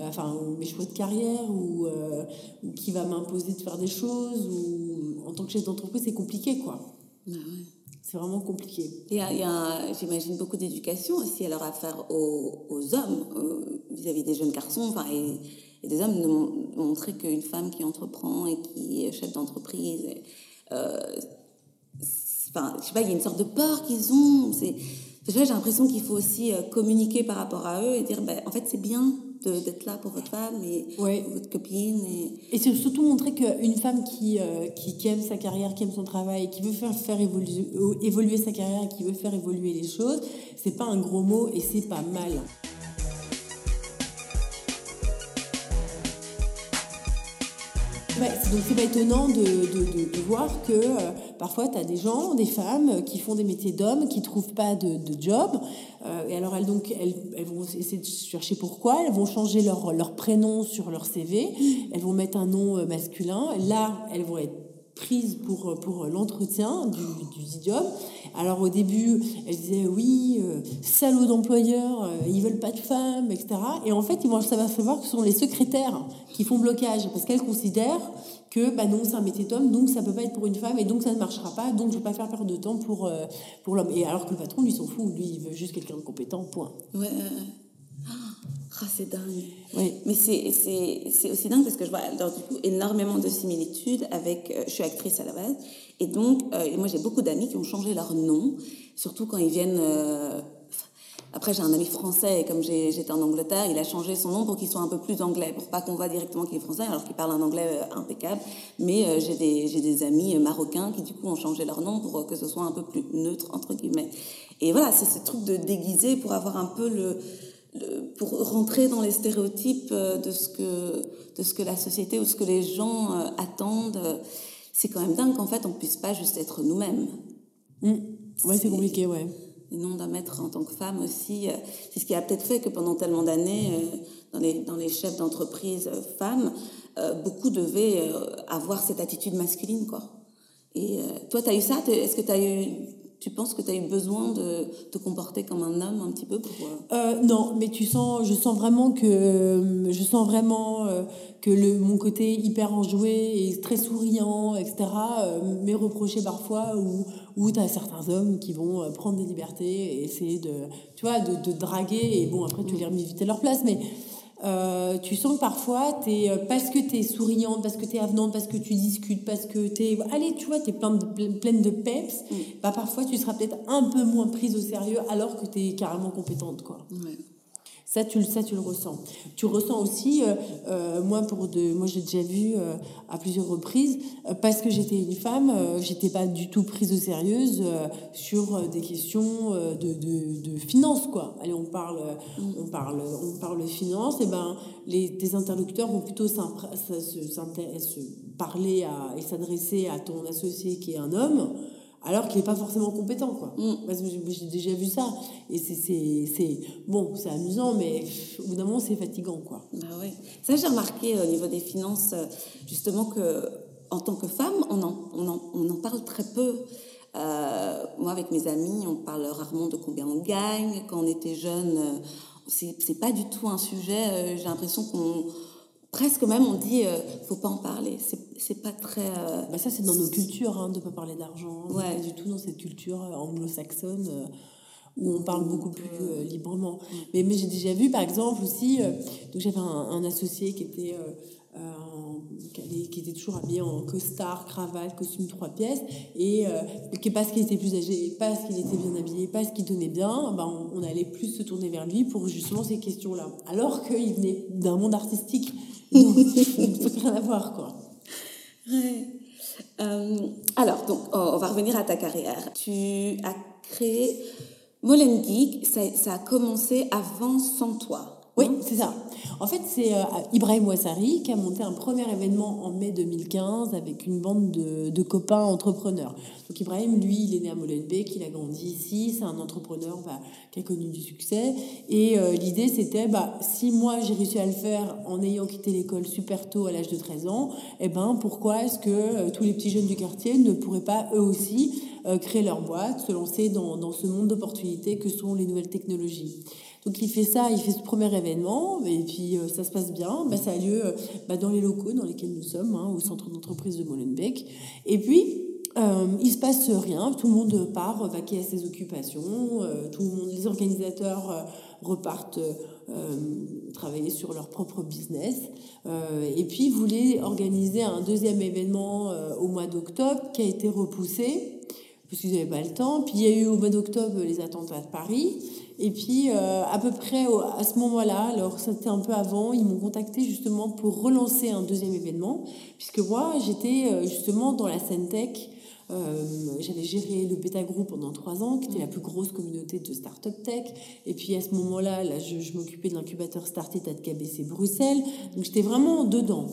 enfin mes choix de carrière ou, euh, ou qui va m'imposer de faire des choses ou en tant que chef d'entreprise c'est compliqué quoi Ah ouais. C'est vraiment compliqué Il y a, j'imagine, beaucoup d'éducation aussi alors à faire aux, aux hommes euh, vis-à-vis des jeunes garçons enfin, et, des hommes de mon- montrer qu'une femme qui entreprend et qui est chef d'entreprise, euh, enfin, je sais pas, il y a une sorte de peur qu'ils ont. J'ai l'impression qu'il faut aussi euh, communiquer par rapport à eux et dire, ben, en fait, c'est bien d'être là pour votre femme et Ouais. votre copine. Et... et c'est surtout montrer qu'une femme qui, euh, qui, qui aime sa carrière qui aime son travail qui veut faire, faire évoluer, euh, évoluer sa carrière qui veut faire évoluer les choses c'est pas un gros mot et c'est pas mal Donc c'est étonnant de, de, voir que euh, parfois tu as des gens, des femmes euh, qui font des métiers d'hommes, qui trouvent pas de, job. euh, et alors elles, donc, elles, vont essayer de chercher pourquoi. Elles vont changer leur, leur prénom sur leur CV. Elles vont mettre un nom masculin. Là, elles vont être prises pour, pour l'entretien du, du job. Alors au début, elle disait oui, euh, salauds d'employeurs, euh, ils veulent pas de femmes, etc. Et en fait, ils vont savoir que ce sont les secrétaires qui font blocage parce qu'elles considèrent que bah non, c'est un métier d'homme, donc ça peut pas être pour une femme et donc ça ne marchera pas, donc je vais pas faire perdre de temps pour, euh, pour l'homme. Et alors que le patron, lui, s'en fout, lui, il veut juste quelqu'un de compétent, point. Ouais. Ah, c'est dingue. Ouais. Mais c'est aussi dingue parce que je vois alors, du coup énormément de similitudes avec. euh, je suis actrice à la base. Et donc, euh, moi j'ai beaucoup d'amis qui ont changé leur nom, surtout quand ils viennent. euh, après, j'ai un ami français et comme j'étais en Angleterre, il a changé son nom pour qu'il soit un peu plus anglais, pour pas qu'on voit directement qu'il est français alors qu'il parle un anglais impeccable. Mais j'ai des, des amis marocains qui du coup ont changé leur nom pour que ce soit un peu plus neutre, entre guillemets. Et voilà, c'est ce truc de déguiser pour avoir un peu le- pour rentrer dans les stéréotypes euh, de ce que de ce que la société ou ce que les gens euh, attendent. euh, C'est quand même dingue qu'en fait on puisse pas juste être nous-mêmes. Mm. Ouais, c'est compliqué, ouais. Et non d'un maître en tant que femme aussi. euh, C'est ce qui a peut-être fait que pendant tellement d'années, euh, dans, les, dans les chefs d'entreprise femmes, beaucoup devaient avoir cette attitude masculine. Quoi. Et toi, tu as eu ça? Est-ce que tu as eu. Tu penses que tu as eu besoin de te comporter comme un homme un petit peu pour. euh, Euh, non, mais tu sens, je sens vraiment que, euh, je sens vraiment que le, mon côté hyper enjoué et très souriant, etc., m'est reproché parfois où, où tu as certains hommes qui vont prendre des libertés et essayer de, tu vois, de, de draguer et bon, après tu les remets vite à leur place, mais euh, tu sens que parfois, es, euh, parce que tu es souriante, parce que tu es avenante, parce que tu discutes, parce que tu es. Allez, tu vois, tu es plein de, pleine- de peps, bah, parfois tu seras peut-être un peu moins prise au sérieux alors que tu es carrément compétente. Quoi. ouais. Ça, tu, le- ça, tu le ressens. Tu ressens aussi, euh, euh, moi, pour de, moi j'ai déjà vu euh, à plusieurs reprises, parce que j'étais une femme, j'étais pas du tout prise au sérieux sur des questions de, de, de finances, quoi. Allez, on parle, euh, on parle, on parle finance, et ben, les, tes interlocuteurs vont plutôt se parler à, et s'adresser à ton associé qui est un homme, alors qu'il n'est pas forcément compétent, quoi. Parce que j'ai déjà vu ça. Et c'est- bon, c'est amusant, mais au bout d'un moment, c'est fatigant, quoi. Bah ouais. Ça, j'ai remarqué au niveau des finances, euh, justement, que en tant que femme, on en, on en, on en parle très peu. Euh, moi, avec mes amis, on parle rarement de combien on gagne. Quand on était jeune, euh, c'est pas du tout un sujet. euh, j'ai l'impression qu'on. Presque même, on dit, euh, faut pas en parler. C'est c'est pas très. euh, Bah ça, c'est dans nos cultures, hein, de ne pas parler d'argent. Ouais. Pas du tout dans cette culture euh, anglo-saxonne euh, où on parle beaucoup plus librement. Mais, mais j'ai déjà vu, par exemple, aussi, donc j'avais un, un associé qui était, en- qui, était toujours habillé en costard, cravate, costume trois pièces, et qui parce qu'il était plus âgé, parce qu'il était bien habillé, parce qu'il tenait bien, ben, on, on allait plus se tourner vers lui pour justement ces questions-là. Alors qu'il venait d'un monde artistique, <laughs> donc rien à voir, quoi. Ouais. Euh, alors, donc, oh, on va revenir à ta carrière. Tu as créé Molen Geek, ça, ça a commencé avant sans toi. Oui, hein c'est ça. En fait, c'est euh, Ibrahim Ouassari qui a monté un premier événement en mai 2015 avec une bande de, de copains entrepreneurs. Donc Ibrahim, lui, il est né à Molenbeek, il a grandi ici, c'est un entrepreneur bah, qui a connu du succès. Et euh, l'idée, c'était, bah, si moi j'ai réussi à le faire en ayant quitté l'école super tôt à l'âge de 13 ans, eh ben, pourquoi est-ce que euh, tous les petits jeunes du quartier ne pourraient pas eux aussi créer leur boîte, se lancer dans, dans ce monde d'opportunités que sont les nouvelles technologies? Donc il fait ça, il fait ce premier événement, et puis euh, ça se passe bien. Bah, ça a lieu euh, bah, dans les locaux dans lesquels nous sommes, hein, au centre d'entreprise de Molenbeek. Et puis, euh, il se passe rien, tout le monde part vaquer à ses occupations, euh, tout le monde, les organisateurs repartent travailler sur leur propre business. Et puis, ils voulaient organiser un deuxième événement au mois d'octobre qui a été repoussé parce qu'ils n'avaient pas le temps. Puis il y a eu au mois d'octobre les attentats de Paris. Et puis euh, à peu près à ce moment-là, alors c'était un peu avant, ils m'ont contacté justement pour relancer un deuxième événement, puisque moi j'étais euh, justement dans la scène tech. Euh, J'avais géré le Beta Group pendant trois ans, qui était la plus grosse communauté de start-up tech. Et puis à ce moment-là, là, je, je m'occupais de l'incubateur Startit à KBC Bruxelles. Donc j'étais vraiment dedans.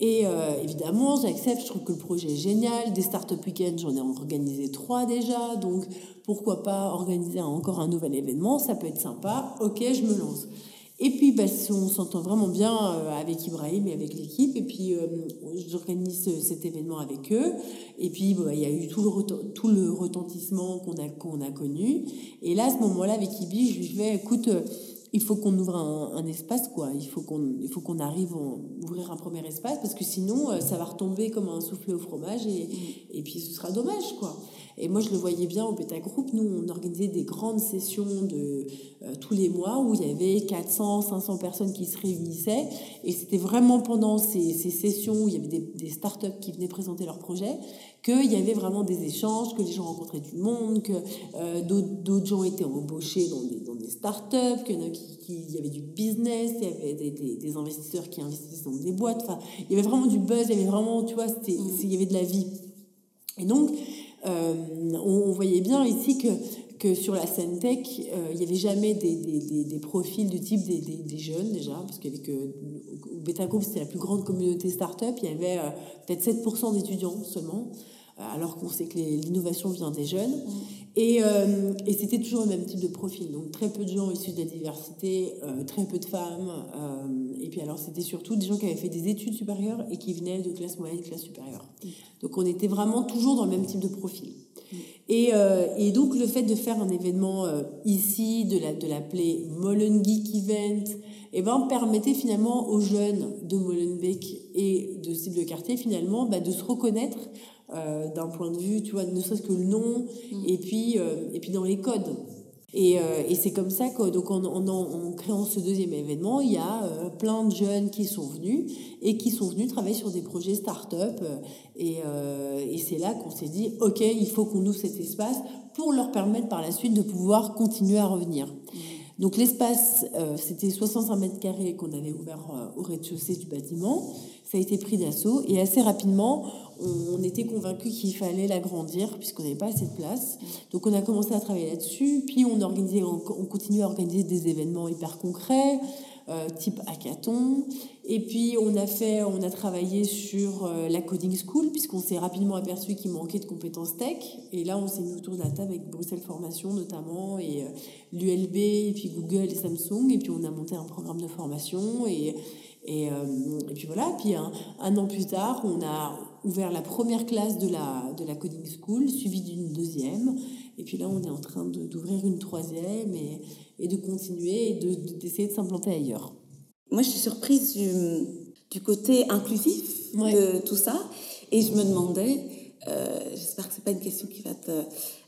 Et euh, évidemment, j'accepte, je trouve que le projet est génial. Des start-up week-ends, j'en ai organisé trois déjà. Donc pourquoi pas organiser encore un nouvel événement? Ça peut être sympa. Ok, je me lance. Et puis, bah, on s'entend vraiment bien avec Ibrahim et avec l'équipe. Et puis, j'organise cet événement avec eux. Et puis, bah, il y a eu tout le, tout le retentissement qu'on a, qu'on a connu. Et là, à ce moment-là, avec Ibi, je lui fais, écoute, il faut qu'on ouvre un, espace, quoi. Il faut qu'on, il faut qu'on arrive à ouvrir un premier espace parce que sinon, euh, ça va retomber comme un soufflet au fromage et, et puis ce sera dommage, quoi. Et moi, je le voyais bien au Beta Group. Nous, on organisait des grandes sessions de euh, tous les mois où il y avait 400, 500 personnes qui se réunissaient. Et c'était vraiment pendant ces, ces, sessions où il y avait des, des startups qui venaient présenter leurs projets qu'il y avait vraiment des échanges, que les gens rencontraient du monde, que euh, d'autres gens étaient embauchés dans des, dans des startups, qu'il y, y avait du business, il y avait des, des, des, investisseurs qui investissaient dans des boîtes. Enfin, il y avait vraiment du buzz, il y avait vraiment, tu vois, il y avait de la vie. Et donc, euh, on, voyait bien ici que, que sur la scène tech, euh, il n'y avait jamais des, des, des, profils du type des, jeunes déjà, parce qu'avec que Beta Group, c'était la plus grande communauté startup, il y avait euh, peut-être 7% d'étudiants seulement, alors qu'on sait que l'innovation vient des jeunes. Mm. Et, et c'était toujours le même type de profil. Donc très peu de gens issus de la diversité, très peu de femmes. et puis alors c'était surtout des gens qui avaient fait des études supérieures et qui venaient de classe moyenne, classe supérieure. Mm. Donc on était vraiment toujours dans le même type de profil. Et, euh, et donc le fait de faire un événement euh, ici, de l'appeler la, de Molen Geek Event, et eh ben, permettait finalement aux jeunes de Molenbeek et de cible de quartier finalement bah, de se reconnaître euh, d'un point de vue, tu vois, ne serait-ce que le nom, mm. et, puis, et puis dans les codes. Et, euh, et c'est comme ça que, donc en, en, en, créant ce deuxième événement, il y a euh, plein de jeunes qui sont venus et qui sont venus travailler sur des projets start-up. Et, euh, et c'est là qu'on s'est dit, OK, il faut qu'on ouvre cet espace pour leur permettre par la suite de pouvoir continuer à revenir. Mmh. Donc l'espace, c'était 65 mètres carrés qu'on avait ouvert au rez-de-chaussée du bâtiment. Ça a été pris d'assaut et assez rapidement, on était convaincu qu'il fallait l'agrandir puisqu'on n'avait pas assez de place. Donc on a commencé à travailler là-dessus, puis on organisait, on, continue à organiser des événements hyper concrets, euh, type hackathon. Et puis on a fait, on a travaillé sur euh, la coding school puisqu'on s'est rapidement aperçu qu'il manquait de compétences tech. Et là on s'est mis autour de la table avec Bruxelles Formation notamment et euh, l'ULB et puis Google et Samsung. Et puis on a monté un programme de formation et et, puis voilà, puis un, an plus tard, on a, ouvert la première classe de la, de la coding school, suivie d'une deuxième. Et puis là, on est en train d'ouvrir une troisième et, et, de continuer et d'essayer de, s'implanter ailleurs. Moi, je suis surprise du, du côté inclusif de tout ça. Et je me demandais, euh, j'espère que c'est pas une question qui va te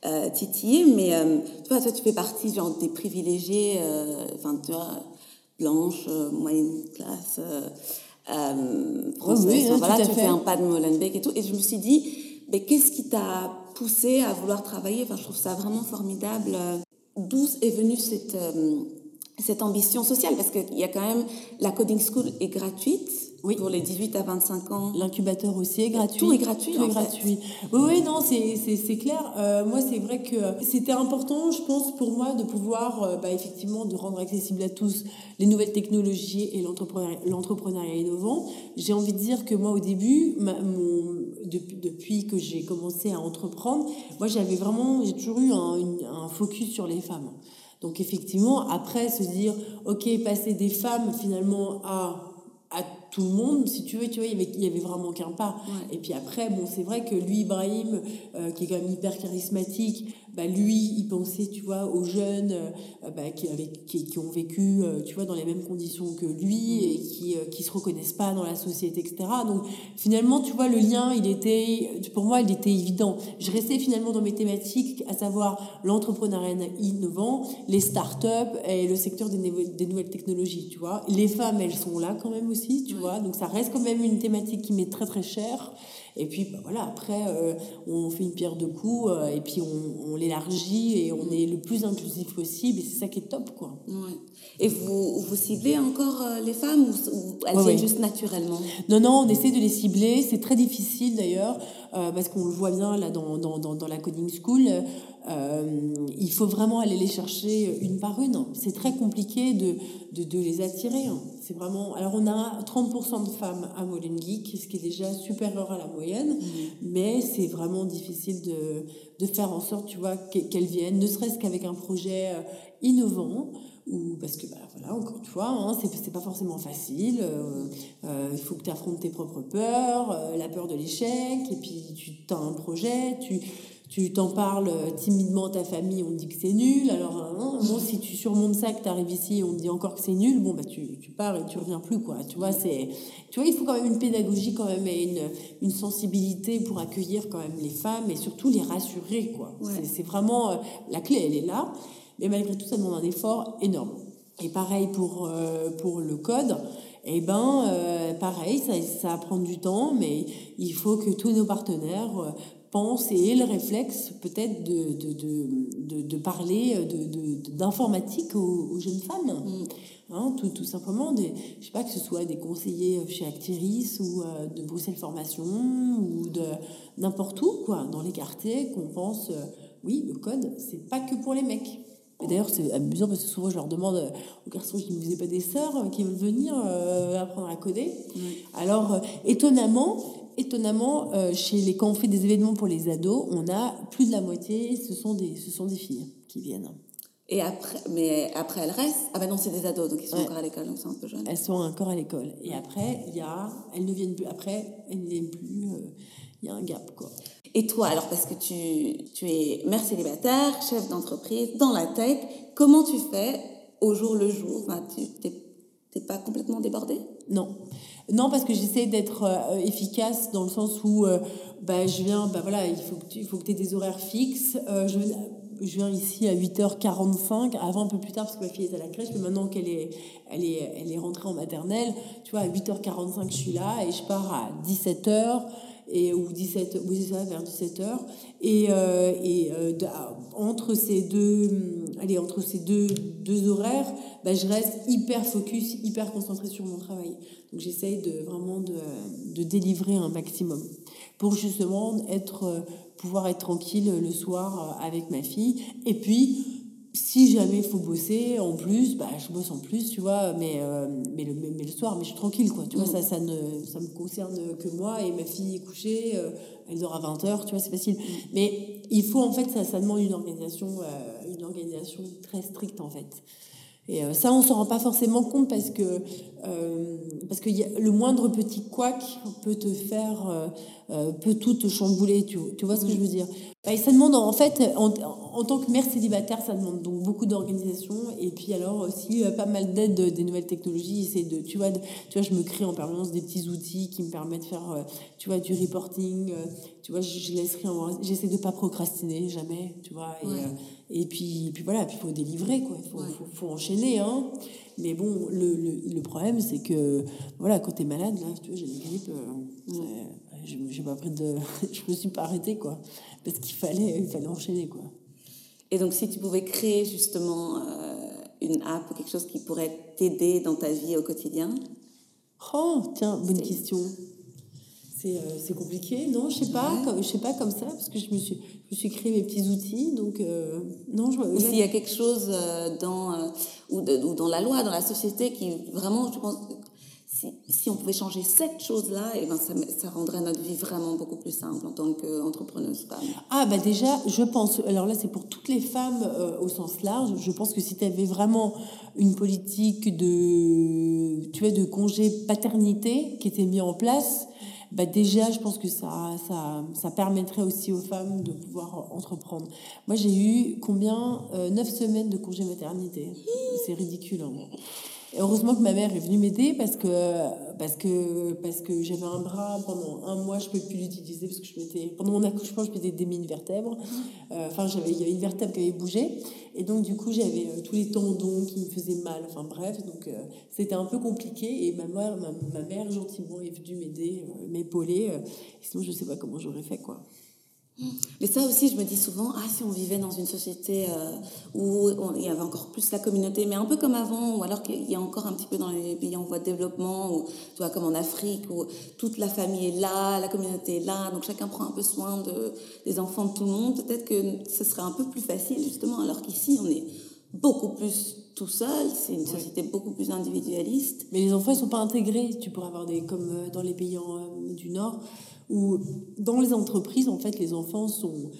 euh, titiller, mais euh, tu vois, toi, tu fais partie genre, des privilégiés, enfin, tu vois, blanches, moyenne classe euh, française. Hein, voilà, tu fais un pas de Molenbeek et tout. Et je me suis dit, mais qu'est-ce qui t'a poussé à vouloir travailler? Enfin, je trouve ça vraiment formidable. D'où est venue cette, euh, cette ambition sociale? Parce qu'il y a quand même, la coding school est gratuite oui. Pour les 18 à 25 ans. L'incubateur aussi est gratuit. Tout est gratuit. Tout est gratuit. Oui, oui, non, c'est clair. Euh, moi, c'est vrai que c'était important, je pense, pour moi, de pouvoir, euh, bah, effectivement, de rendre accessible à tous les nouvelles technologies et l'entrepreneuriat innovant. J'ai envie de dire que moi, au début, mon, depuis, depuis que j'ai commencé à entreprendre, moi, j'avais vraiment, j'ai toujours eu un, un focus sur les femmes. Donc, effectivement, après, se dire, OK, passer des femmes, finalement, à à tout le monde, si tu veux, tu vois, il y avait, il y avait vraiment qu'un pas. Et puis après, bon, c'est vrai que lui, Ibrahim, euh, qui est quand même hyper charismatique, bah, lui, il pensait, tu vois, aux jeunes euh, bah, qui, avec, qui, qui, ont vécu, euh, tu vois, dans les mêmes conditions que lui et qui euh, qui se reconnaissent pas dans la société, etc. Donc finalement, tu vois, le lien, il était, pour moi, il était évident. Je restais finalement dans mes thématiques, à savoir l'entrepreneuriat innovant, les startups et le secteur des, des nouvelles technologies, tu vois. Les femmes, elles sont là quand même aussi, tu vois. Donc ça reste quand même une thématique qui m'est très très chère. Et puis bah, voilà, après, euh, on fait une pierre de coups euh, et puis on, on l'élargit et on est le plus inclusif possible et c'est ça qui est top. Quoi. Ouais. Et vous, vous ciblez encore euh, les femmes ou, elles viennent juste naturellement? Non, non, on essaie de les cibler. C'est très difficile d'ailleurs parce qu'on le voit bien là dans, dans, dans, dans la coding school. Euh, il faut vraiment aller les chercher une par une. C'est très compliqué de, de, de les attirer. C'est vraiment. Alors, on a 30% de femmes à Molen Geek, ce qui est déjà supérieur à la moyenne, mmh. mais c'est vraiment difficile de, de faire en sorte, tu vois, qu'elles viennent, ne serait-ce qu'avec un projet euh, innovant ou parce que bah, voilà encore une fois hein, c'est pas forcément facile euh, euh, il faut que tu affrontes tes propres peurs euh, la peur de l'échec et puis tu as un projet tu tu t'en parles timidement à ta famille on te dit que c'est nul alors hein, bon si tu surmontes ça que tu arrives ici on te dit encore que c'est nul bon bah tu, tu pars et tu reviens plus quoi tu vois c'est tu vois il faut quand même une pédagogie quand même et une, une sensibilité pour accueillir quand même les femmes et surtout les rassurer quoi. C'est vraiment la clé elle est là mais malgré tout, ça demande un effort énorme. Et pareil pour, euh, pour le code. Eh ben, euh, pareil, ça, ça va prendre du temps, mais il faut que tous nos partenaires euh, pensent et aient le réflexe peut-être de, de, de, de, parler d'informatique aux, jeunes femmes. Mm. Hein, tout, tout, simplement, des, je sais pas que ce soit des conseillers chez Actiris ou de Bruxelles Formation ou de n'importe où, quoi, dans les quartiers, qu'on pense, oui, le code, c'est pas que pour les mecs. Et d'ailleurs, c'est amusant parce que souvent, je leur demande euh, aux garçons qui ne faisaient pas des sœurs euh, qui veulent venir euh, apprendre à coder. Alors, étonnamment, étonnamment chez les, quand on fait des événements pour les ados, on a plus de la moitié, ce sont des, ce sont des filles qui viennent. Et après, mais après, elles restent? Ah ben non, c'est des ados, donc ils sont encore à l'école, donc c'est un peu jeune. Elles sont encore à l'école. Et après, il y a, elles ne viennent plus. Après, elles ne viennent plus. Il y a un gap, quoi. Et toi, alors, parce que tu, tu es mère célibataire, chef d'entreprise, dans la tête, comment tu fais au jour le jour? Enfin, Tu n'es pas complètement débordée? Non. Non, parce que j'essaie d'être euh, efficace dans le sens où euh, bah, je viens, bah, voilà, il faut que tu faut que aies des horaires fixes. Euh, je, je, viens ici à 8h45, avant un peu plus tard parce que ma fille est à la crèche, mais maintenant qu'elle est, elle est, elle est rentrée en maternelle, tu vois, à 8h45, je suis là et je pars à 17h et ou 17 oui ça vers 17 heures. Et, euh, et euh, entre ces deux hum, allez entre ces deux deux horaires bah, je reste hyper focus hyper concentré sur mon travail. Donc j'essaye de vraiment de, de, délivrer un maximum pour justement être euh, pouvoir être tranquille le soir avec ma fille. Et puis si jamais il faut bosser en plus, bah, je bosse en plus, tu vois, mais, euh, mais, le, mais, le soir, mais je suis tranquille, quoi. Tu vois, mm. ça, ça, ne ça me concerne que moi et ma fille est couchée, euh, elle dort à 20h, tu vois, c'est facile. Mm. Mais il faut, en fait, ça, ça demande une organisation, euh, une organisation très stricte, en fait. Et ça, on s'en rend pas forcément compte parce que, parce que y a, le moindre petit couac peut te faire, peut tout te chambouler, tu, tu vois ce que je veux dire bah, ça demande, en fait, en, en, tant que mère célibataire, ça demande donc beaucoup d'organisation et puis alors aussi euh, pas mal d'aide des nouvelles technologies. C'est de, tu vois, tu vois, je me crée en permanence des petits outils qui me permettent de faire, euh, tu vois, du reporting. Euh, tu vois, je, laisse rien, j'essaie de pas procrastiner jamais, tu vois. Et, et puis, puis voilà, puis il faut délivrer quoi. Il faut, faut, faut, enchaîner, hein. Mais bon, le, le, le problème, c'est que voilà, quand tu es malade, là, tu vois, j'ai une grippe j'ai pas pris de <laughs> je me suis pas arrêtée quoi. Parce qu'il fallait il fallait enchaîner quoi. Et donc si tu pouvais créer justement euh, une app ou quelque chose qui pourrait t'aider dans ta vie au quotidien? Oh tiens bonne question c'est euh, compliqué non je sais pas comme, je sais pas comme ça parce que je me suis je me suis créé mes petits outils donc euh, non je s'il y a quelque chose dans ou, de, ou dans la loi dans la société qui vraiment je pense si, on pouvait changer cette chose-là, et eh ben ça, ça, rendrait notre vie vraiment beaucoup plus simple en tant qu'entrepreneuse femme. Ah bah déjà, je pense, alors là c'est pour toutes les femmes euh, au sens large, je pense que si tu avais vraiment une politique de, tu vois, de congé paternité qui était mise en place, bah déjà, je pense que ça, ça, ça permettrait aussi aux femmes de pouvoir entreprendre. Moi, j'ai eu combien euh, Neuf semaines de congé maternité. C'est ridicule. Hein heureusement que ma mère est venue m'aider parce que, parce que, parce que j'avais un bras pendant un mois, je ne pouvais plus l'utiliser parce que je m'étais, pendant mon accouchement, je m'étais démis une vertèbre. Euh, enfin, j'avais, il y avait une vertèbre qui avait bougé. Et donc, du coup, j'avais euh, tous les tendons qui me faisaient mal. Enfin, bref, donc, euh, c'était un peu compliqué. Et ma mère, ma, ma mère gentiment, est venue m'aider, m'épauler. sinon, je ne sais pas comment j'aurais fait, quoi. Mais ça aussi, je me dis souvent, ah, si on vivait dans une société euh, où il y avait encore plus la communauté, mais un peu comme avant, ou alors qu'il y a encore un petit peu dans les pays en voie de développement, ou tu vois, comme en Afrique, où toute la famille est là, la communauté est là, donc chacun prend un peu soin de, des enfants de tout le monde, peut-être que ce serait un peu plus facile, justement, alors qu'ici, on est beaucoup plus tout seul, c'est une société beaucoup plus individualiste. Mais les enfants, ils sont pas intégrés, tu pourrais avoir des, comme euh, dans les pays en, euh, du Nord, où dans les entreprises, en fait, les enfants sont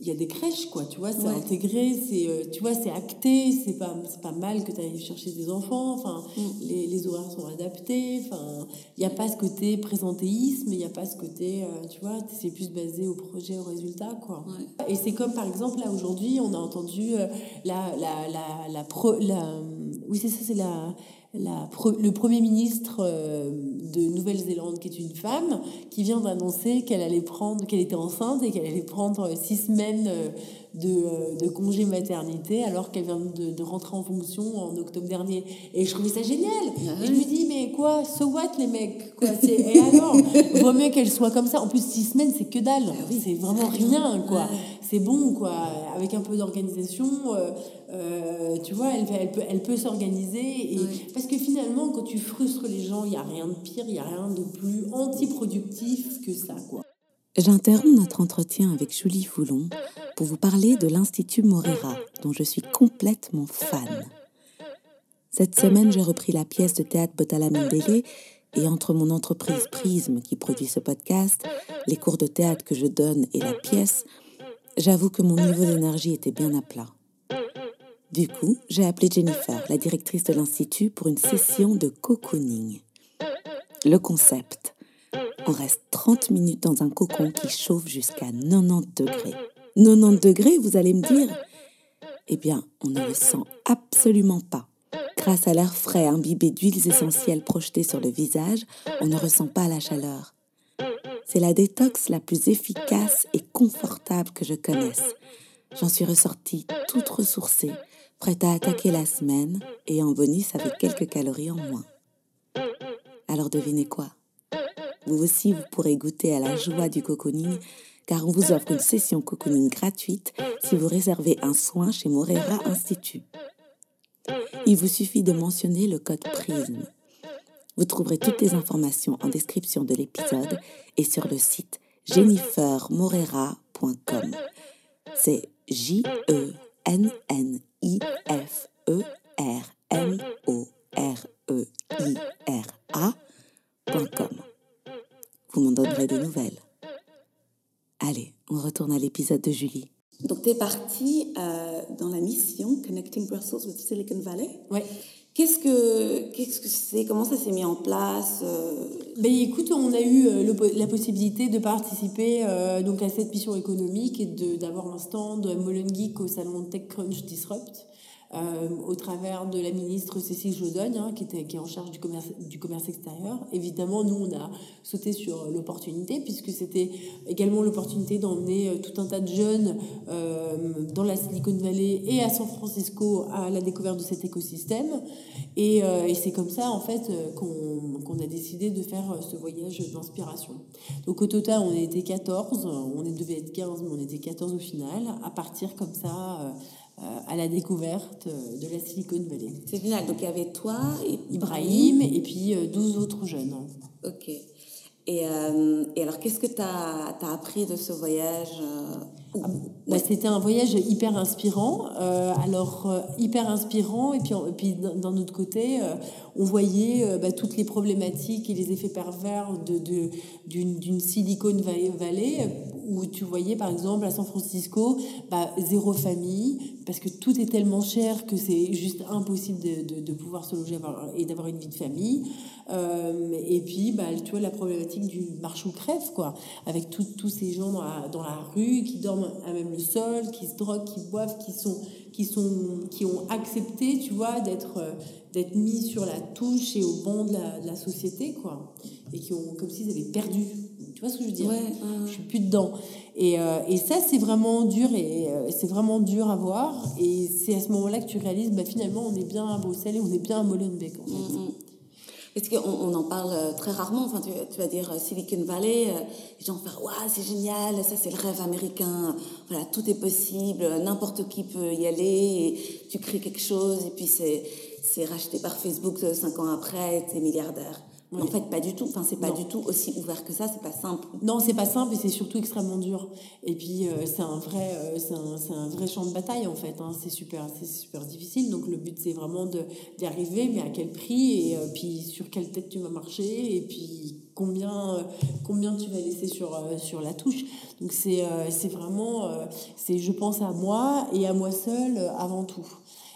il y a des crèches, quoi, tu vois, c'est intégré, c'est, euh, tu vois, c'est acté, c'est pas, c'est pas mal que tu ailles chercher des enfants, enfin, mm. les, les, horaires sont adaptés, enfin, il n'y a pas ce côté présentéisme, il n'y a pas ce côté, euh, tu vois, c'est plus basé au projet, au résultat, quoi. Et c'est comme, par exemple, là, aujourd'hui, on a entendu euh, la, la, la, la, pro, la, oui, c'est ça, c'est la, la, le Premier ministre de Nouvelle-Zélande, qui est une femme, qui vient d'annoncer qu'elle allait prendre, qu'elle était enceinte et qu'elle allait prendre six semaines de, euh, de congé maternité alors qu'elle vient de, de, rentrer en fonction en octobre dernier. Et je trouvais ça génial. Ah je me dis, mais quoi, so what les mecs quoi, Et alors, vaut mieux qu'elle soit comme ça. En plus, six semaines, c'est que dalle. Ah c'est vraiment rien, quoi. C'est bon, quoi. Avec un peu d'organisation, euh, euh, tu vois, elle, elle peut, elle peut s'organiser. Et... Parce que finalement, quand tu frustres les gens, il n'y a rien de pire, il n'y a rien de plus antiproductif que ça, quoi. J'interromps notre entretien avec Julie Foulon pour vous parler de l'Institut Morera, dont je suis complètement fan. Cette semaine, j'ai repris la pièce de théâtre Botala Mendele et entre mon entreprise Prisme qui produit ce podcast, les cours de théâtre que je donne et la pièce, j'avoue que mon niveau d'énergie était bien à plat. Du coup, j'ai appelé Jennifer, la directrice de l'Institut, pour une session de cocooning. Le concept on reste 30 minutes dans un cocon qui chauffe jusqu'à 90 degrés. 90 degrés, vous allez me dire? Eh bien, on ne le sent absolument pas. Grâce à l'air frais imbibé d'huiles essentielles projetées sur le visage, on ne ressent pas la chaleur. C'est la détox la plus efficace et confortable que je connaisse. J'en suis ressortie toute ressourcée, prête à attaquer la semaine et en bonus avec quelques calories en moins. Alors devinez quoi? Vous aussi, vous pourrez goûter à la joie du cocooning car on vous offre une session cocooning gratuite si vous réservez un soin chez Morera Institut. Il vous suffit de mentionner le code PRISM. Vous trouverez toutes les informations en description de l'épisode et sur le site jennifermorera.com. C'est J-E-N-N-I-F-E-R-M-O-R-E-I-R-A.com vous m'en donnerez des nouvelles. Allez, on retourne à l'épisode de Julie. Donc, tu es partie euh, dans la mission Connecting Brussels with Silicon Valley. Oui. Qu'est-ce que qu'est-ce que c'est Comment ça s'est mis en place euh? ben, écoute, on a eu euh, la possibilité de participer donc à cette mission économique et d'avoir un stand Molen Geek au salon TechCrunch Disrupt. Euh, au travers de la ministre Cécile Jodogne, hein, qui, qui est en charge du commerce, du commerce extérieur. Évidemment, nous, on a sauté sur l'opportunité, puisque c'était également l'opportunité d'emmener euh, tout un tas de jeunes euh, dans la Silicon Valley et à San Francisco à la découverte de cet écosystème. Et, euh, c'est comme ça, en fait, qu'on qu'on a décidé de faire ce voyage d'inspiration. Donc, au total, on était 14, on devait être 15, mais on était 14 au final, à partir comme ça euh, à la découverte euh, de la Silicon Valley. C'est génial. Donc il y avait toi, et Ibrahim et puis 12 euh, autres jeunes. Ok. Et, et alors, qu'est-ce que tu as, as, appris de ce voyage C'était un voyage hyper inspirant. alors, hyper inspirant. Et puis, puis d'un autre côté, on voyait bah, toutes les problématiques et les effets pervers d'une de, d'une Silicon Valley où tu voyais par exemple à San Francisco bah, zéro famille parce que tout est tellement cher que c'est juste impossible de, de, pouvoir se loger et d'avoir une vie de famille euh, et puis bah, tu vois la problématique du marche ou crève quoi avec tous ces gens dans la, dans la, rue qui dorment à même le sol qui se droguent qui boivent qui sont qui sont qui ont accepté tu vois d'être d'être mis sur la touche et au banc de la, de la société quoi et qui ont comme s'ils avaient perdu tu vois ce que je veux dire? Ouais, Je suis plus dedans. Et, euh, et ça, c'est vraiment dur et euh, c'est vraiment dur à voir. Et c'est à ce moment-là que tu réalises, bah, finalement, on est bien à Bruxelles et on est bien à Molenbeek. En fait. Mm, Parce qu'on on en parle euh, très rarement? Enfin, tu, vas dire Silicon Valley, les gens vont c'est génial, ça c'est le rêve américain. Voilà, tout est possible, n'importe qui peut y aller. Tu crées quelque chose et puis c'est racheté par Facebook cinq ans après, tu es En fait, pas du tout. Enfin, c'est pas du tout aussi ouvert que ça. C'est pas simple. Non, c'est pas simple et c'est surtout extrêmement dur. Et puis euh, c'est un vrai, euh, c'est un, un, vrai champ de bataille en fait. Hein. C'est super, c'est super difficile. Donc le but c'est vraiment d'y arriver, mais à quel prix et euh, puis sur quelle tête tu vas marcher et puis combien combien tu vas laisser sur sur la touche. Donc c'est c'est vraiment c'est je pense à moi et à moi seule avant tout.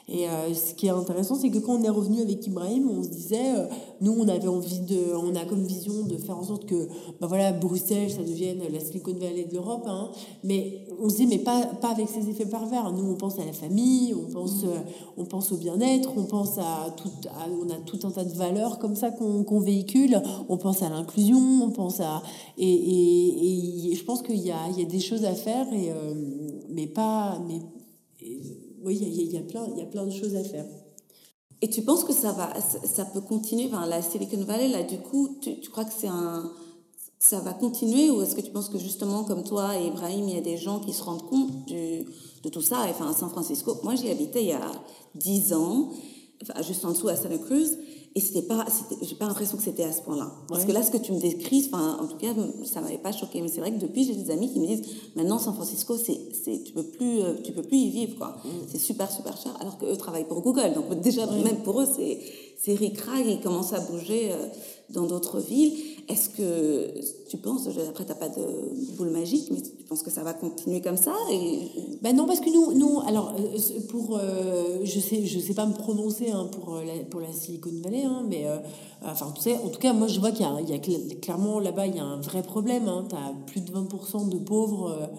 Et euh, ce qui est intéressant, c'est que quand on est revenu avec Ibrahim, on se disait, euh, nous, on avait envie de, on a comme vision de faire en sorte que, ben voilà, Bruxelles, ça devienne la Silicon Valley de l'Europe, hein. mais on se dit, mais pas, pas avec ces effets pervers. Nous, on pense à la famille, on pense, euh, on pense au bien-être, on pense à tout, on a tout un tas de valeurs comme ça qu'on véhicule, on pense à l'inclusion, on pense à, et, et, et, je pense qu'il y a, il y a des choses à faire, et, mais pas, mais, oui, il y, a plein, de choses à faire. Et tu penses que ça va, ça peut continuer, enfin, la Silicon Valley, là, du coup, tu, crois que un, ça va continuer ou est-ce que tu penses que justement, comme toi et Ibrahim, il y a des gens qui se rendent compte de tout ça? Enfin, à San Francisco, moi j'y habitais il y a 10 ans, enfin, juste en dessous à Santa Cruz, et c'était pas, j'ai pas l'impression que c'était à ce point-là. Parce que là, ce que tu me décris, enfin, en tout cas, ça m'avait pas choqué. Mais c'est vrai que depuis, j'ai des amis qui me disent, maintenant, San Francisco, c'est, c'est, tu peux plus, euh, tu peux plus y vivre, quoi. Mm. C'est super, super cher. Alors qu'eux travaillent pour Google. Donc, déjà, même pour eux, c'est, c'est ric ils commencent à bouger euh, dans d'autres villes. Est-ce que tu penses, après, tu n'as pas de boule magique, mais tu penses que ça va continuer comme ça et... ben Non, parce que nous, nous alors, euh, pour, euh, je sais, je sais pas me prononcer hein, pour, la, pour la Silicon Valley, hein, mais enfin, en tout cas, moi, je vois qu'il y, a clairement là-bas, il y a un vrai problème. Hein, tu as plus de 20% de pauvres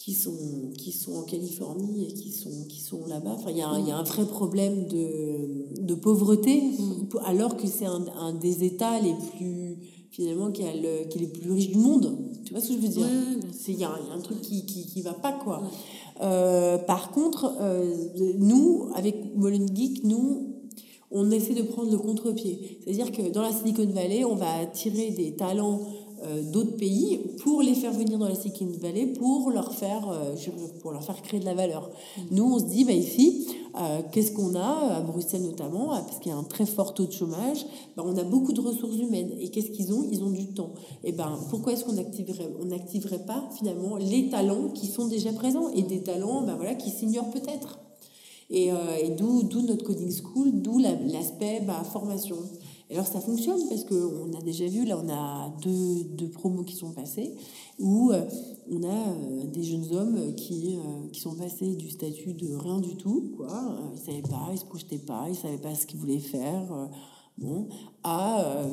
qui sont, qui sont en Californie et qui sont, qui sont là-bas. Enfin, il y, a un, y a un vrai problème de, de pauvreté, mm. alors que c'est un, un, des États les plus, finalement, qui, a le, qui est les plus riches du monde. Tu vois ce que je veux dire? Il y, a un truc qui, qui, qui va pas, quoi. Euh, par contre, euh, nous, avec Molen Geek, nous, on essaie de prendre le contre-pied. C'est-à-dire que dans la Silicon Valley, on va attirer des talents d'autres pays pour les faire venir dans la Silicon Valley pour leur faire euh, pour leur faire créer de la valeur. Mm. Nous on se dit bah ici euh, qu'est-ce qu'on a à Bruxelles notamment parce qu'il y a un très fort taux de chômage, bah, on a beaucoup de ressources humaines et qu'est-ce qu'ils ont? Ils ont du temps. Et ben pourquoi est-ce qu'on activerait on n'activerait pas finalement les talents qui sont déjà présents et des talents bah, voilà qui s'ignorent peut-être? Et, et d'où notre coding school, d'où l'aspect bah, formation alors ça fonctionne parce qu'on a déjà vu, là on a deux, deux promos qui sont passés, où euh, on a euh, des jeunes hommes qui, euh, qui sont passés du statut de rien du tout, quoi. Ils ne savaient pas, ils se projetaient pas, ils ne savaient pas ce qu'ils voulaient faire, bon, à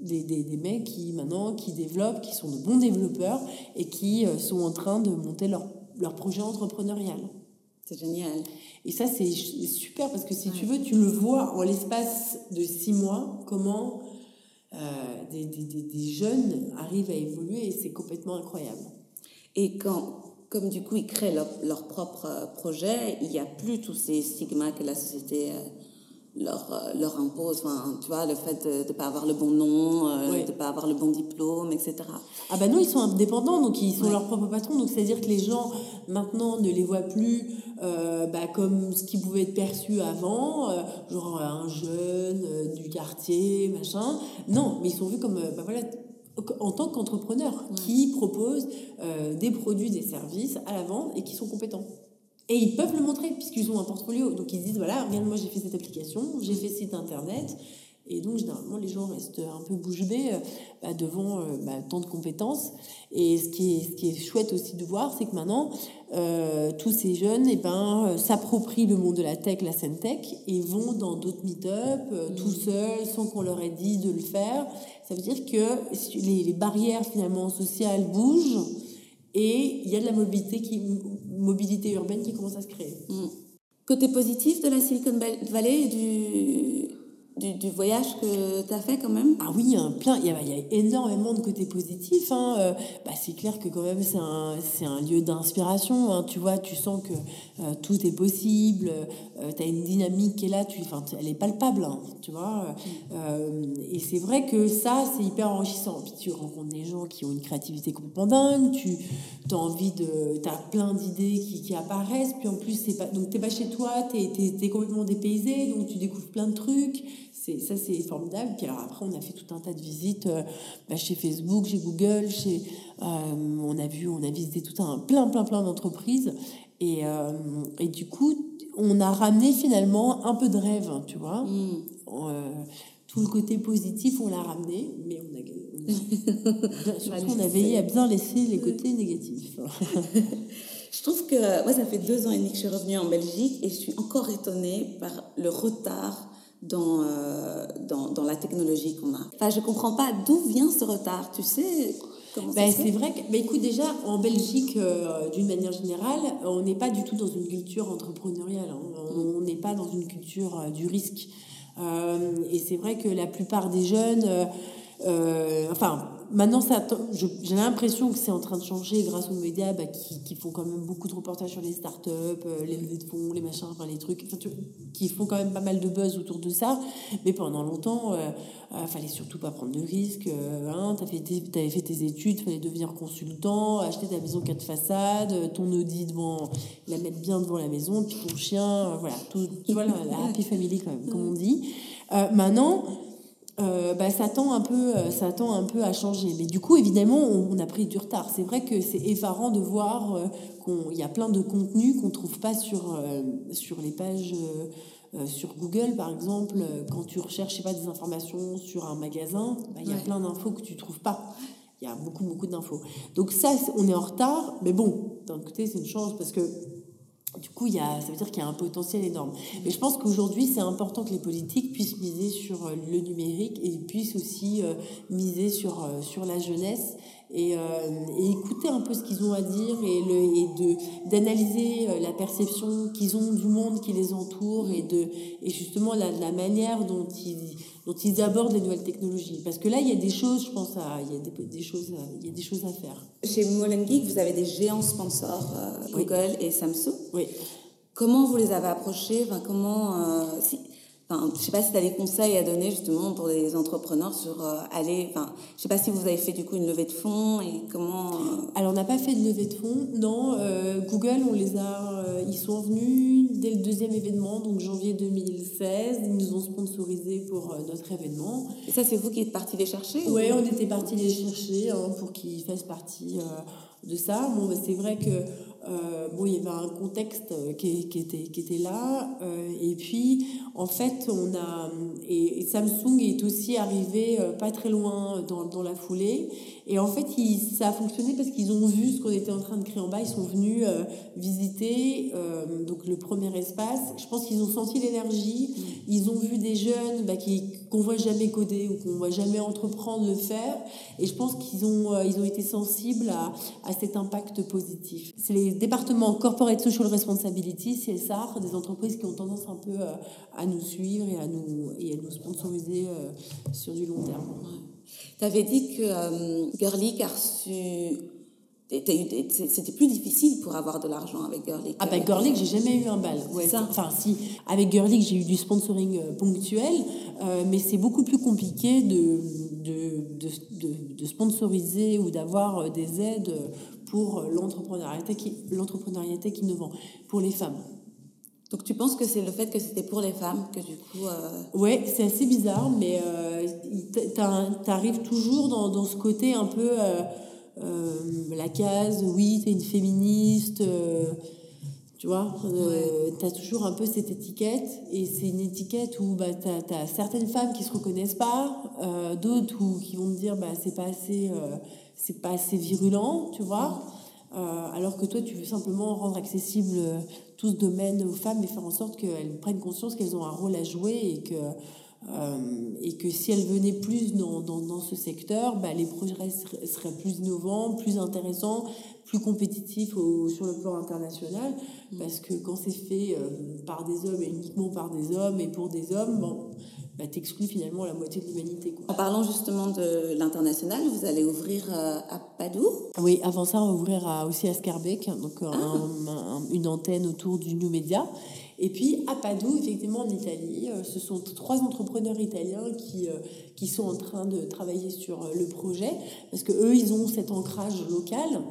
des, des, des, mecs qui maintenant qui développent, qui sont de bons développeurs et qui sont en train de monter leur, leur projet entrepreneurial. C'est génial. Et ça, c'est super parce que si tu veux, tu le vois en l'espace de six mois, comment euh, des, des, des, jeunes arrivent à évoluer et c'est complètement incroyable. Et quand, comme du coup, ils créent leur, leur propre euh, projet, il n'y a plus tous ces stigmas que la société euh, leur, euh, leur impose, enfin, tu vois, le fait de ne pas avoir le bon nom, euh, de ne pas avoir le bon diplôme, etc. Ah ben non, ils sont indépendants, donc ils sont leurs propres patrons, donc c'est-à-dire que les gens, maintenant, ne les voient plus euh, bah, comme ce qui pouvait être perçu avant, genre un jeune du quartier, machin. Non, mais ils sont vus comme, bah, voilà, en tant qu'entrepreneurs qui proposent des produits, des services à la vente et qui sont compétents. Et ils peuvent le montrer puisqu'ils ont un portfolio. Donc ils se disent voilà, regarde, moi j'ai fait cette application, j'ai fait site internet. Et donc généralement les gens restent un peu bouche bée euh, bah, devant euh, bah, tant de compétences. Et ce qui est, ce qui est chouette aussi de voir, c'est que maintenant euh, tous ces jeunes eh ben, s'approprient le monde de la tech, la scène tech, et vont dans d'autres meet-up tout mmh. seuls, sans qu'on leur ait dit de le faire. Ça veut dire que les, les barrières finalement sociales bougent et il y a de la mobilité, qui, mobilité urbaine qui commence à se créer. Mm. Côté positif de la Silicon Valley et du, du, voyage que tu as fait quand même? Ah oui, il y a, plein, il y a, il y a énormément de côtés positifs. Hein. Euh, bah, c'est clair que quand même c'est un, c'est un lieu d'inspiration. Hein. Tu vois, tu sens que euh, tout est possible. Euh, tu as une dynamique qui est là, tu, elle est palpable. Hein, tu vois et c'est vrai que ça, c'est hyper enrichissant. Puis tu rencontres des gens qui ont une créativité complètement dingue. Tu as envie de... Tu as plein d'idées qui, qui, apparaissent. Puis en plus, c'est pas, donc tu pas chez toi, tu es, es, complètement dépaysé. Donc tu découvres plein de trucs ça c'est formidable. Puis alors après on a fait tout un tas de visites euh, bah, chez Facebook chez Google chez euh, on a vu on a visité tout un plein plein plein d'entreprises. Et, euh, et du coup on a ramené finalement un peu de rêve hein, tu vois. Mm. Tout le côté positif on l'a ramené mais on a, a- surtout on a veillé à bien laisser les côtés négatifs. <laughs> Je trouve que moi, ça fait deux ans et demi que je suis revenue en Belgique et je suis encore étonnée par le retard dans, euh, dans, dans la technologie qu'on a. Enfin, je comprends pas d'où vient ce retard. Tu sais Ben, c'est vrai que, ben, écoute, déjà, en Belgique, euh, d'une manière générale, on n'est pas du tout dans une culture entrepreneuriale. hein. On- On n'est pas dans une culture euh, du risque. Et c'est vrai que la plupart des jeunes, enfin, maintenant, j'ai l'impression que c'est en train de changer grâce aux médias bah, qui, font quand même beaucoup de reportages sur les startups, euh, les levées de fonds, les machins, enfin, les trucs, tu- qui font quand même pas mal de buzz autour de ça. Mais pendant longtemps, euh, euh, fallait surtout pas prendre de risques. Euh, hein, tes- t'avais fait tes études, fallait devenir consultant, acheter ta maison quatre façades, euh, ton Audi devant, la mettre bien devant la maison, puis ton chien, voilà, tout, tu vois, la, happy family comme on dit. Maintenant, euh, bah, ça tend un peu, euh, ça tend un peu à changer. Mais du coup, évidemment, on, on a pris du retard. C'est vrai que c'est effarant de voir euh, qu'il y a plein de contenus qu'on trouve pas sur euh, sur les pages. euh, sur Google, par exemple, euh, quand tu recherches, je sais pas, des informations sur un magasin, bah, il y a Ouais. plein d'infos que tu trouves pas. Il y a beaucoup, beaucoup d'infos. Donc ça, on est en retard, mais bon, d'un côté, c'est une chance parce que du coup, il y a, ça veut dire qu'il y a un potentiel énorme. Mais je pense qu'aujourd'hui, c'est important que les politiques puissent miser sur euh, le numérique et puissent aussi euh, miser sur, euh, sur la jeunesse et, écouter un peu ce qu'ils ont à dire et, et d'analyser la perception qu'ils ont du monde qui les entoure et, de, et justement la manière dont ils, dont ils abordent les nouvelles technologies. Parce que là, il y a des choses, je pense, à, il, y a des, des choses, à- il y a des choses à faire. Chez Molengeek, vous avez des géants sponsors, euh, Oui. Google et Samsung. Oui. Comment vous les avez approchés? Enfin, comment, euh, si, enfin, Je sais pas si tu as des conseils à donner justement pour les entrepreneurs sur euh, aller... Enfin, je sais pas si vous avez fait du coup une levée de fonds et comment... euh, Alors, on n'a pas fait de levée de fonds. Non, euh, Google, on les a, ils sont venus dès le deuxième événement, donc janvier 2016. Ils nous ont sponsorisés pour notre événement. Et ça, c'est vous qui êtes parti les chercher ou- Ouais, on était parti les chercher hein, pour qu'ils fassent partie de ça. Bon, bah, c'est vrai que euh, bon, il y avait un contexte euh, qui, qui était qui était là. euh, et puis, en fait, on a et, et Samsung est aussi arrivé euh, pas très loin dans, dans la foulée. Et en fait, ça a fonctionné parce qu'ils ont vu ce qu'on était en train de créer en bas. Ils sont venus visiter donc le premier espace. Je pense qu'ils ont senti l'énergie. Ils ont vu des jeunes bah, qui qu'on voit jamais coder ou qu'on voit jamais entreprendre le faire. Et je pense qu'ils ont ils ont été sensibles à, à cet impact positif. C'est les départements corporate social responsibility CSR des entreprises qui ont tendance un peu euh, à nous suivre et à nous et à nous sponsoriser euh, sur du long terme. Tu avais dit que euh, Girlic a reçu... des- C'était plus difficile pour avoir de l'argent avec Girlic. Ah bah Girlic, j'ai jamais eu un bal. Ouais, ça. Enfin si, avec Girlic, j'ai eu du sponsoring euh, ponctuel, euh, mais c'est beaucoup plus compliqué de, de, de, de, de sponsoriser ou d'avoir des aides pour l'entrepreneuriat qui, innovant, pour les femmes. Donc tu penses que c'est le fait que c'était pour les femmes que du coup... euh, Ouais, c'est assez bizarre, mais euh, t'arrives toujours dans, dans ce côté un peu euh, euh, la case, oui, t'es une féministe, tu vois, euh, t'as toujours un peu cette étiquette, et c'est une étiquette où bah, t'as as certaines femmes qui se reconnaissent pas, d'autres qui vont te dire bah, c'est pas assez, c'est pas assez virulent, tu vois. Euh, alors que toi, tu veux simplement rendre accessible euh, tout ce domaine aux femmes et faire en sorte qu'elles prennent conscience qu'elles ont un rôle à jouer et que, euh, et que si elles venaient plus dans, dans, dans ce secteur, bah, les projets seraient, plus innovants, plus intéressants, plus compétitifs sur le plan international. Parce que quand c'est fait par des hommes et uniquement par des hommes et pour des hommes, bon, bah, t'exclus finalement la moitié de l'humanité. En parlant justement de l'international, vous allez ouvrir euh, à Padoue? Oui, avant ça, on va ouvrir à, aussi à Scarbeck, donc un- un- une antenne autour du New Media. Et puis à Padoue, effectivement, en Italie, euh, ce sont trois entrepreneurs italiens qui, euh, qui sont en train de travailler sur euh, le projet, parce que eux, ils ont cet ancrage local.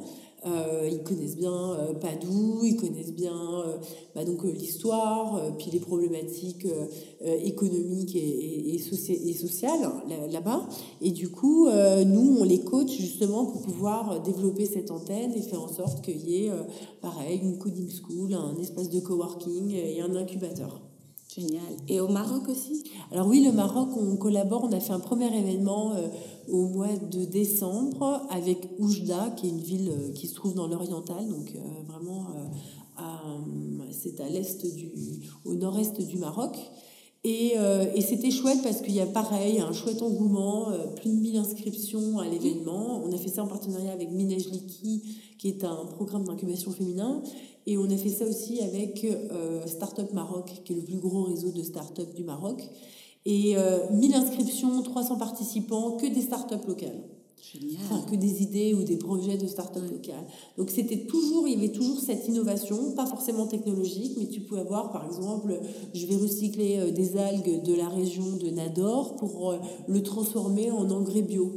Euh, ils connaissent bien euh, Padoue, ils connaissent bien euh, bah, donc l'histoire, puis les problématiques économiques et, et, et, et sociales là- là-bas. Et du coup, nous, on les coach justement pour pouvoir développer cette antenne et faire en sorte qu'il y ait, pareil, une coding school, un espace de coworking et un incubateur. Génial. Et au Maroc aussi? Alors oui, le Maroc, on collabore. On a fait un premier événement euh, au mois de décembre avec Oujda, qui est une ville euh, qui se trouve dans l'oriental, donc euh, vraiment c'est à l'est du, au nord-est du Maroc. Et, et c'était chouette parce qu'il y a pareil un chouette engouement, plus de 1000 inscriptions à l'événement. On a fait ça en partenariat avec Minej Liki, qui est un programme d'incubation féminin. Et on a fait ça aussi avec euh, Startup Maroc, qui est le plus gros réseau de startups du Maroc. Et euh, 1000 inscriptions, 300 participants, que des startups locales. Génial. Enfin, que des idées ou des projets de start-up locales. Donc c'était toujours, il y avait toujours cette innovation, pas forcément technologique, mais tu pouvais avoir par exemple, je vais recycler euh, des algues de la région de Nador pour euh, le transformer en engrais bio.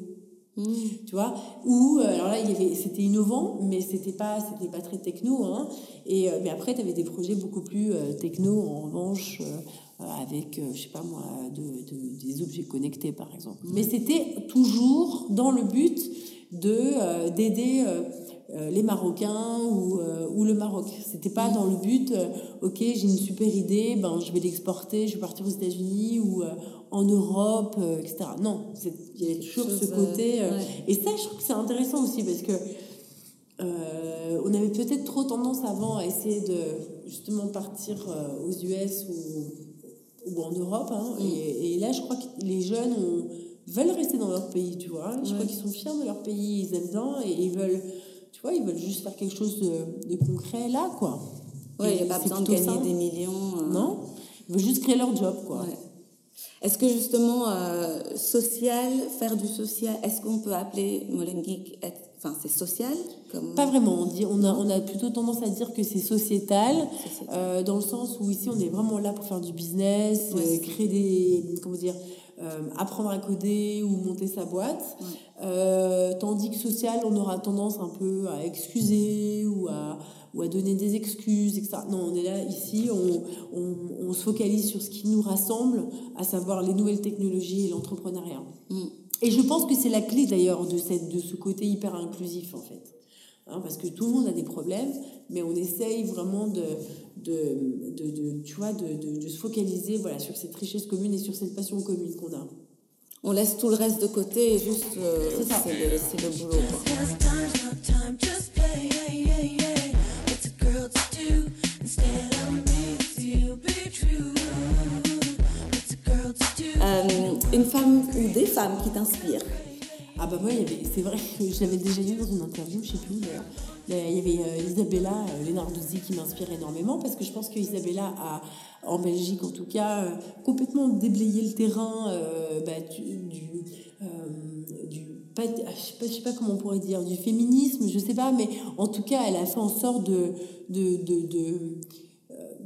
Mmh. Tu vois Ou euh, alors là, c'était innovant, mais c'était pas, c'était pas très techno. Hein. Et euh, mais après, tu avais des projets beaucoup plus euh, techno en revanche. euh, avec, je sais pas moi, de, de- des objets connectés par exemple. Mais c'était toujours dans le but de euh, d'aider euh, les Marocains ou, ou le Maroc. C'était pas dans le but, ok, j'ai une super idée, ben je vais l'exporter, je vais partir aux États-Unis ou en Europe, euh, etc. Non, il y avait toujours ce euh, côté. euh, ouais. Et ça, je trouve que c'est intéressant aussi parce que euh, on avait peut-être trop tendance avant à essayer de justement partir euh, aux US ou, ou en Europe. hein. Mm. et, et là, je crois que les jeunes ont- veulent rester dans leur pays, tu vois. Je crois qu'ils sont fiers de leur pays, ils aiment bien et ils veulent, tu vois, ils veulent juste faire quelque chose de, de concret là, quoi. Ouais, il n'y a pas besoin de gagner ça. des millions. euh, Non Ils veulent juste créer leur job, quoi. Ouais. Est-ce que justement, euh, social, faire du social, est-ce qu'on peut appeler Molen Geek, être- enfin c'est social comme... Pas vraiment. On, dit, on, a, on a plutôt tendance à dire que c'est sociétal, Sociétal. euh, dans le sens où ici on est vraiment là pour faire du business, euh, créer des. Comment dire apprendre à coder ou monter sa boîte. Tandis que social, on aura tendance un peu à excuser ou à, ou à donner des excuses, etc. Non, on est là, ici, on, on, on se focalise sur ce qui nous rassemble, à savoir les nouvelles technologies et l'entrepreneuriat. Mm. Et je pense que c'est la clé d'ailleurs de, cette, de ce côté hyper inclusif en fait. Hein, parce que tout le monde a des problèmes, mais on essaye vraiment de, de, de, de- tu vois, de, de, de se focaliser voilà, sur cette richesse commune et sur cette passion commune qu'on a. On laisse tout le reste de côté et juste euh, C'est le, c'est le boulot. quoi. Des femmes qui t'inspirent Ah bah moi, c'est vrai <laughs> je l'avais déjà dit dans une interview, je sais plus d'ailleurs. Il y avait euh, Isabella euh, Lenarduzzi qui m'inspire énormément parce que je pense que Isabella a, en Belgique en tout cas, euh, complètement déblayé le terrain euh, bah, du, ah, je sais sais pas comment on pourrait dire, du féminisme, je sais pas, mais en tout cas, elle a fait en sorte de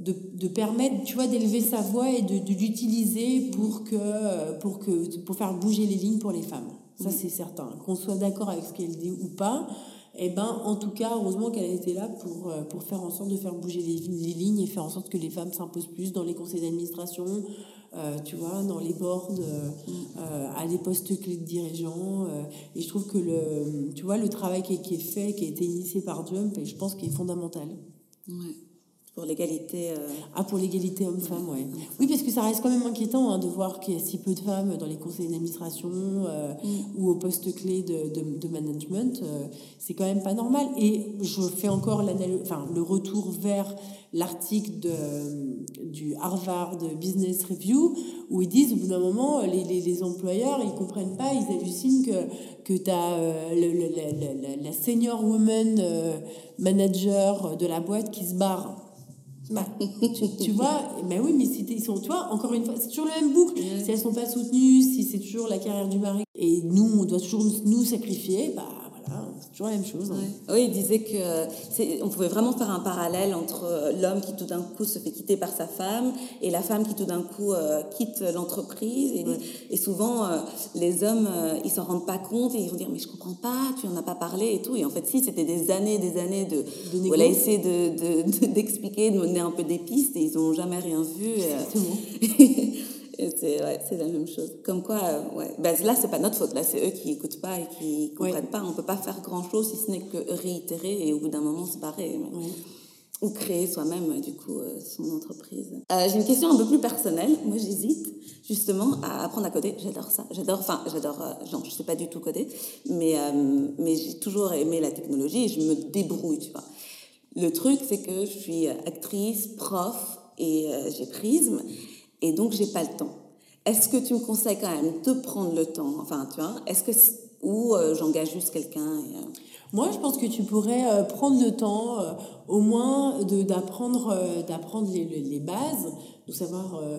de, de permettre, tu vois, d'élever sa voix et de, de l'utiliser pour que, pour que, pour faire bouger les lignes pour les femmes. Ça, c'est certain. Qu'on soit d'accord avec ce qu'elle dit ou pas, eh ben, en tout cas, heureusement qu'elle a été là pour, euh, pour faire en sorte de faire bouger les, les lignes et faire en sorte que les femmes s'imposent plus dans les conseils d'administration, euh, tu vois, dans les boards, euh, euh, à des postes clés de dirigeants. et je trouve que le, tu vois, le travail qui est, qui est fait, qui a été initié par Jump, et je pense qu'il est fondamental. Ouais. Pour l'égalité. euh, Ah, pour l'égalité homme-femme, ouais. Oui, parce que ça reste quand même inquiétant hein, de voir qu'il y a si peu de femmes dans les conseils d'administration euh, ou aux postes clés de, de, de management. euh, c'est quand même pas normal. Et je fais encore enfin, le retour vers l'article de, du Harvard Business Review où ils disent au bout d'un moment, les, les, les employeurs, ils comprennent pas, ils hallucinent que, que tu as la, la, la senior woman euh, manager de la boîte qui se barre. Bah, tu, <laughs> tu vois, mais oui, mais si ils sont, tu vois, encore une fois, c'est toujours la même boucle. Si elles sont pas soutenues, si c'est toujours la carrière du mari, et nous, on doit toujours nous sacrifier, bah voilà, c'est toujours la même chose. hein. Ouais. Oui, il disait que euh, c'est- on pouvait vraiment faire un parallèle entre euh, l'homme qui tout d'un coup se fait quitter par sa femme et la femme qui tout d'un coup euh, quitte l'entreprise. Et, et souvent, euh, les hommes, euh, ils s'en rendent pas compte et ils vont dire mais je comprends pas, tu en as pas parlé et tout. Et en fait, si, c'était des années, des années de, De a essayé de- de- de- <laughs> d'expliquer, de, mener un peu des pistes et ils n'ont jamais rien vu. <laughs> C'est ouais, la même chose. Comme quoi, euh, ouais. ben, là, c'est pas notre faute. Là, c'est eux qui écoutent pas et qui comprennent pas. On peut pas faire grand chose si ce n'est que réitérer et au bout d'un moment se barrer. mais-. Ou créer soi-même, du coup, euh, son entreprise. Euh, J'ai une question un peu plus personnelle. Moi, j'hésite justement à apprendre à coder. J'adore ça. J'adore, enfin, j'adore, euh, non, je sais pas du tout coder, mais, mais j'ai toujours aimé la technologie et je me débrouille, tu vois. Le truc, c'est que je suis actrice, prof et j'ai prisme et donc j'ai pas le temps. Est-ce que tu me conseilles quand même de prendre le temps Enfin, tu vois, est-ce que ou euh, j'engage juste quelqu'un et, euh, Moi, je pense que tu pourrais euh, prendre le temps, euh, au moins, de- d'apprendre euh, d'apprendre les, les- les bases, de savoir euh,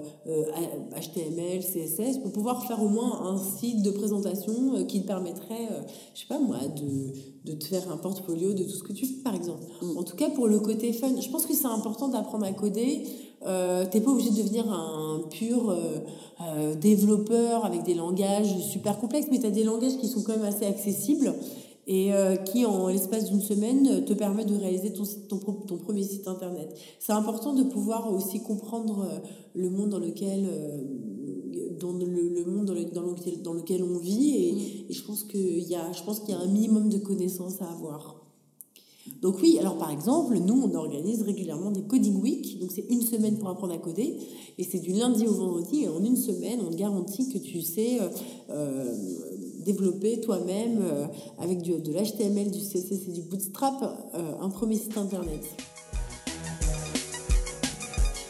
HTML, CSS, pour pouvoir faire au moins un site de présentation qui te permettrait, je sais pas moi, de, de te faire un portfolio de tout ce que tu fais, par exemple. En tout cas, pour le côté fun, je pense que c'est important d'apprendre à coder. Euh, T'es pas obligé de devenir un pur euh, euh, développeur avec des langages super complexes, mais tu as des langages qui sont quand même assez accessibles et euh, qui, en l'espace d'une semaine, te permet de réaliser ton, site- ton, ton premier site internet. C'est important de pouvoir aussi comprendre le monde dans lequel, dans le, le monde dans, le- dans lequel, dans lequel on vit, et, et je pense qu'il y a, je pense qu'il y a un minimum de connaissances à avoir. Donc oui, alors par exemple, nous, on organise régulièrement des Coding Week. Donc c'est une semaine pour apprendre à coder. Et c'est du lundi au vendredi. Et en une semaine, on te garantit que tu sais euh, euh, développer toi-même euh, avec du, de l'HTML, du CSS et du Bootstrap euh, un premier site internet.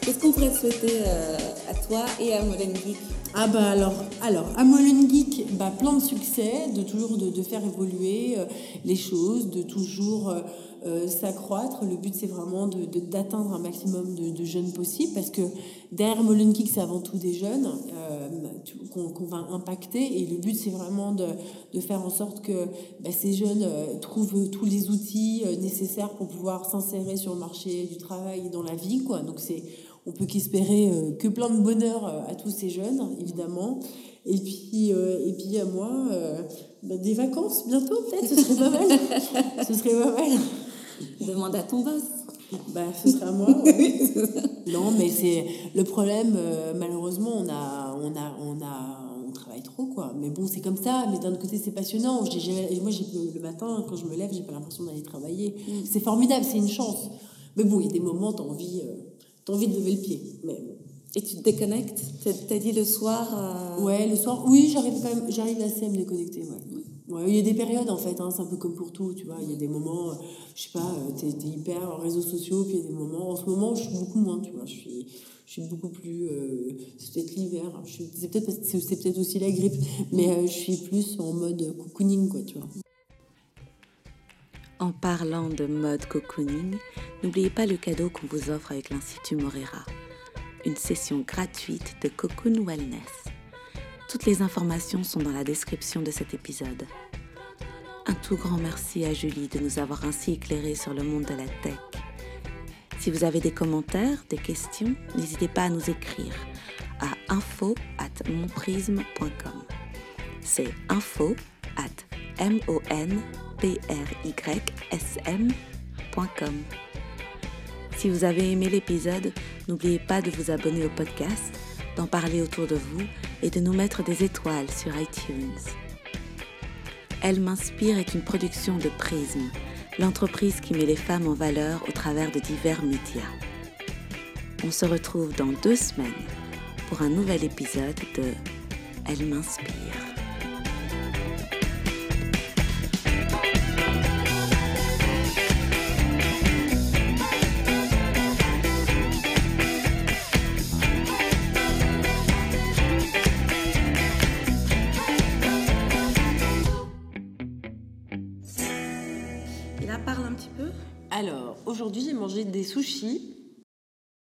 Qu'est-ce qu'on pourrait te souhaiter à toi et à Molen Geek? Ah bah alors, alors à Molen Geek, bah plein de succès, de toujours de, de faire évoluer les choses, de toujours euh, s'accroître. Le but c'est vraiment de- de- d'atteindre un maximum de, de jeunes possible parce que derrière Molen c'est avant tout des jeunes euh, qu'on va impacter et le but c'est vraiment de, de faire en sorte que bah, ces jeunes euh, trouvent tous les outils euh, nécessaires pour pouvoir s'insérer sur le marché du travail et dans la vie quoi. Donc c'est on peut qu'espérer que plein de bonheur à tous ces jeunes, évidemment. Et puis, et puis à moi, bah, des vacances bientôt, peut-être, ce serait pas mal. <laughs> ce serait pas mal. Demande à ton boss. Bah, ce serait à moi. ouais. <laughs> non, mais c'est le problème. euh, malheureusement, on a, on a, on a, on travaille trop, quoi. Mais bon, c'est comme ça. Mais d'un autre côté, c'est passionnant. J'ai moi, j'ai le matin, quand je me lève, j'ai pas l'impression d'aller travailler. C'est formidable, c'est une chance. Mais bon, il y a des moments, t'as envie, euh, t'as envie de lever le pied. Mais bon. Et tu te déconnectes? T'as dit le soir euh, Ouais, le soir, oui, j'arrive quand même, j'arrive assez à me déconnecter, ouais. Il y a des périodes en fait, hein, c'est un peu comme pour tout, tu vois. Il y a des moments, euh, je sais pas, euh, t'es t'es hyper en réseaux sociaux, puis il y a des moments, en ce moment, je suis beaucoup moins, tu vois. Je suis, je suis beaucoup plus, euh, c'est peut-être l'hiver, hein, c'est peut-être peut-être aussi la grippe, mais je suis plus en mode cocooning, quoi, tu vois. En parlant de mode cocooning, n'oubliez pas le cadeau qu'on vous offre avec l'Institut Morera, une session gratuite de Cocoon Wellness. Toutes les informations sont dans la description de cet épisode. Un tout grand merci à Julie de nous avoir ainsi éclairés sur le monde de la tech. Si vous avez des commentaires, des questions, n'hésitez pas à nous écrire à info at monprisme.com. C'est info at m-o-n-p-r-y-s-m.com. Si vous avez aimé l'épisode, n'oubliez pas de vous abonner au podcast, d'en parler autour de vous et de nous mettre des étoiles sur iTunes. Elle m'inspire est une production de Prism, l'entreprise qui met les femmes en valeur au travers de divers médias. On se retrouve dans deux semaines pour un nouvel épisode de Elle m'inspire. Alors, aujourd'hui, j'ai mangé des sushis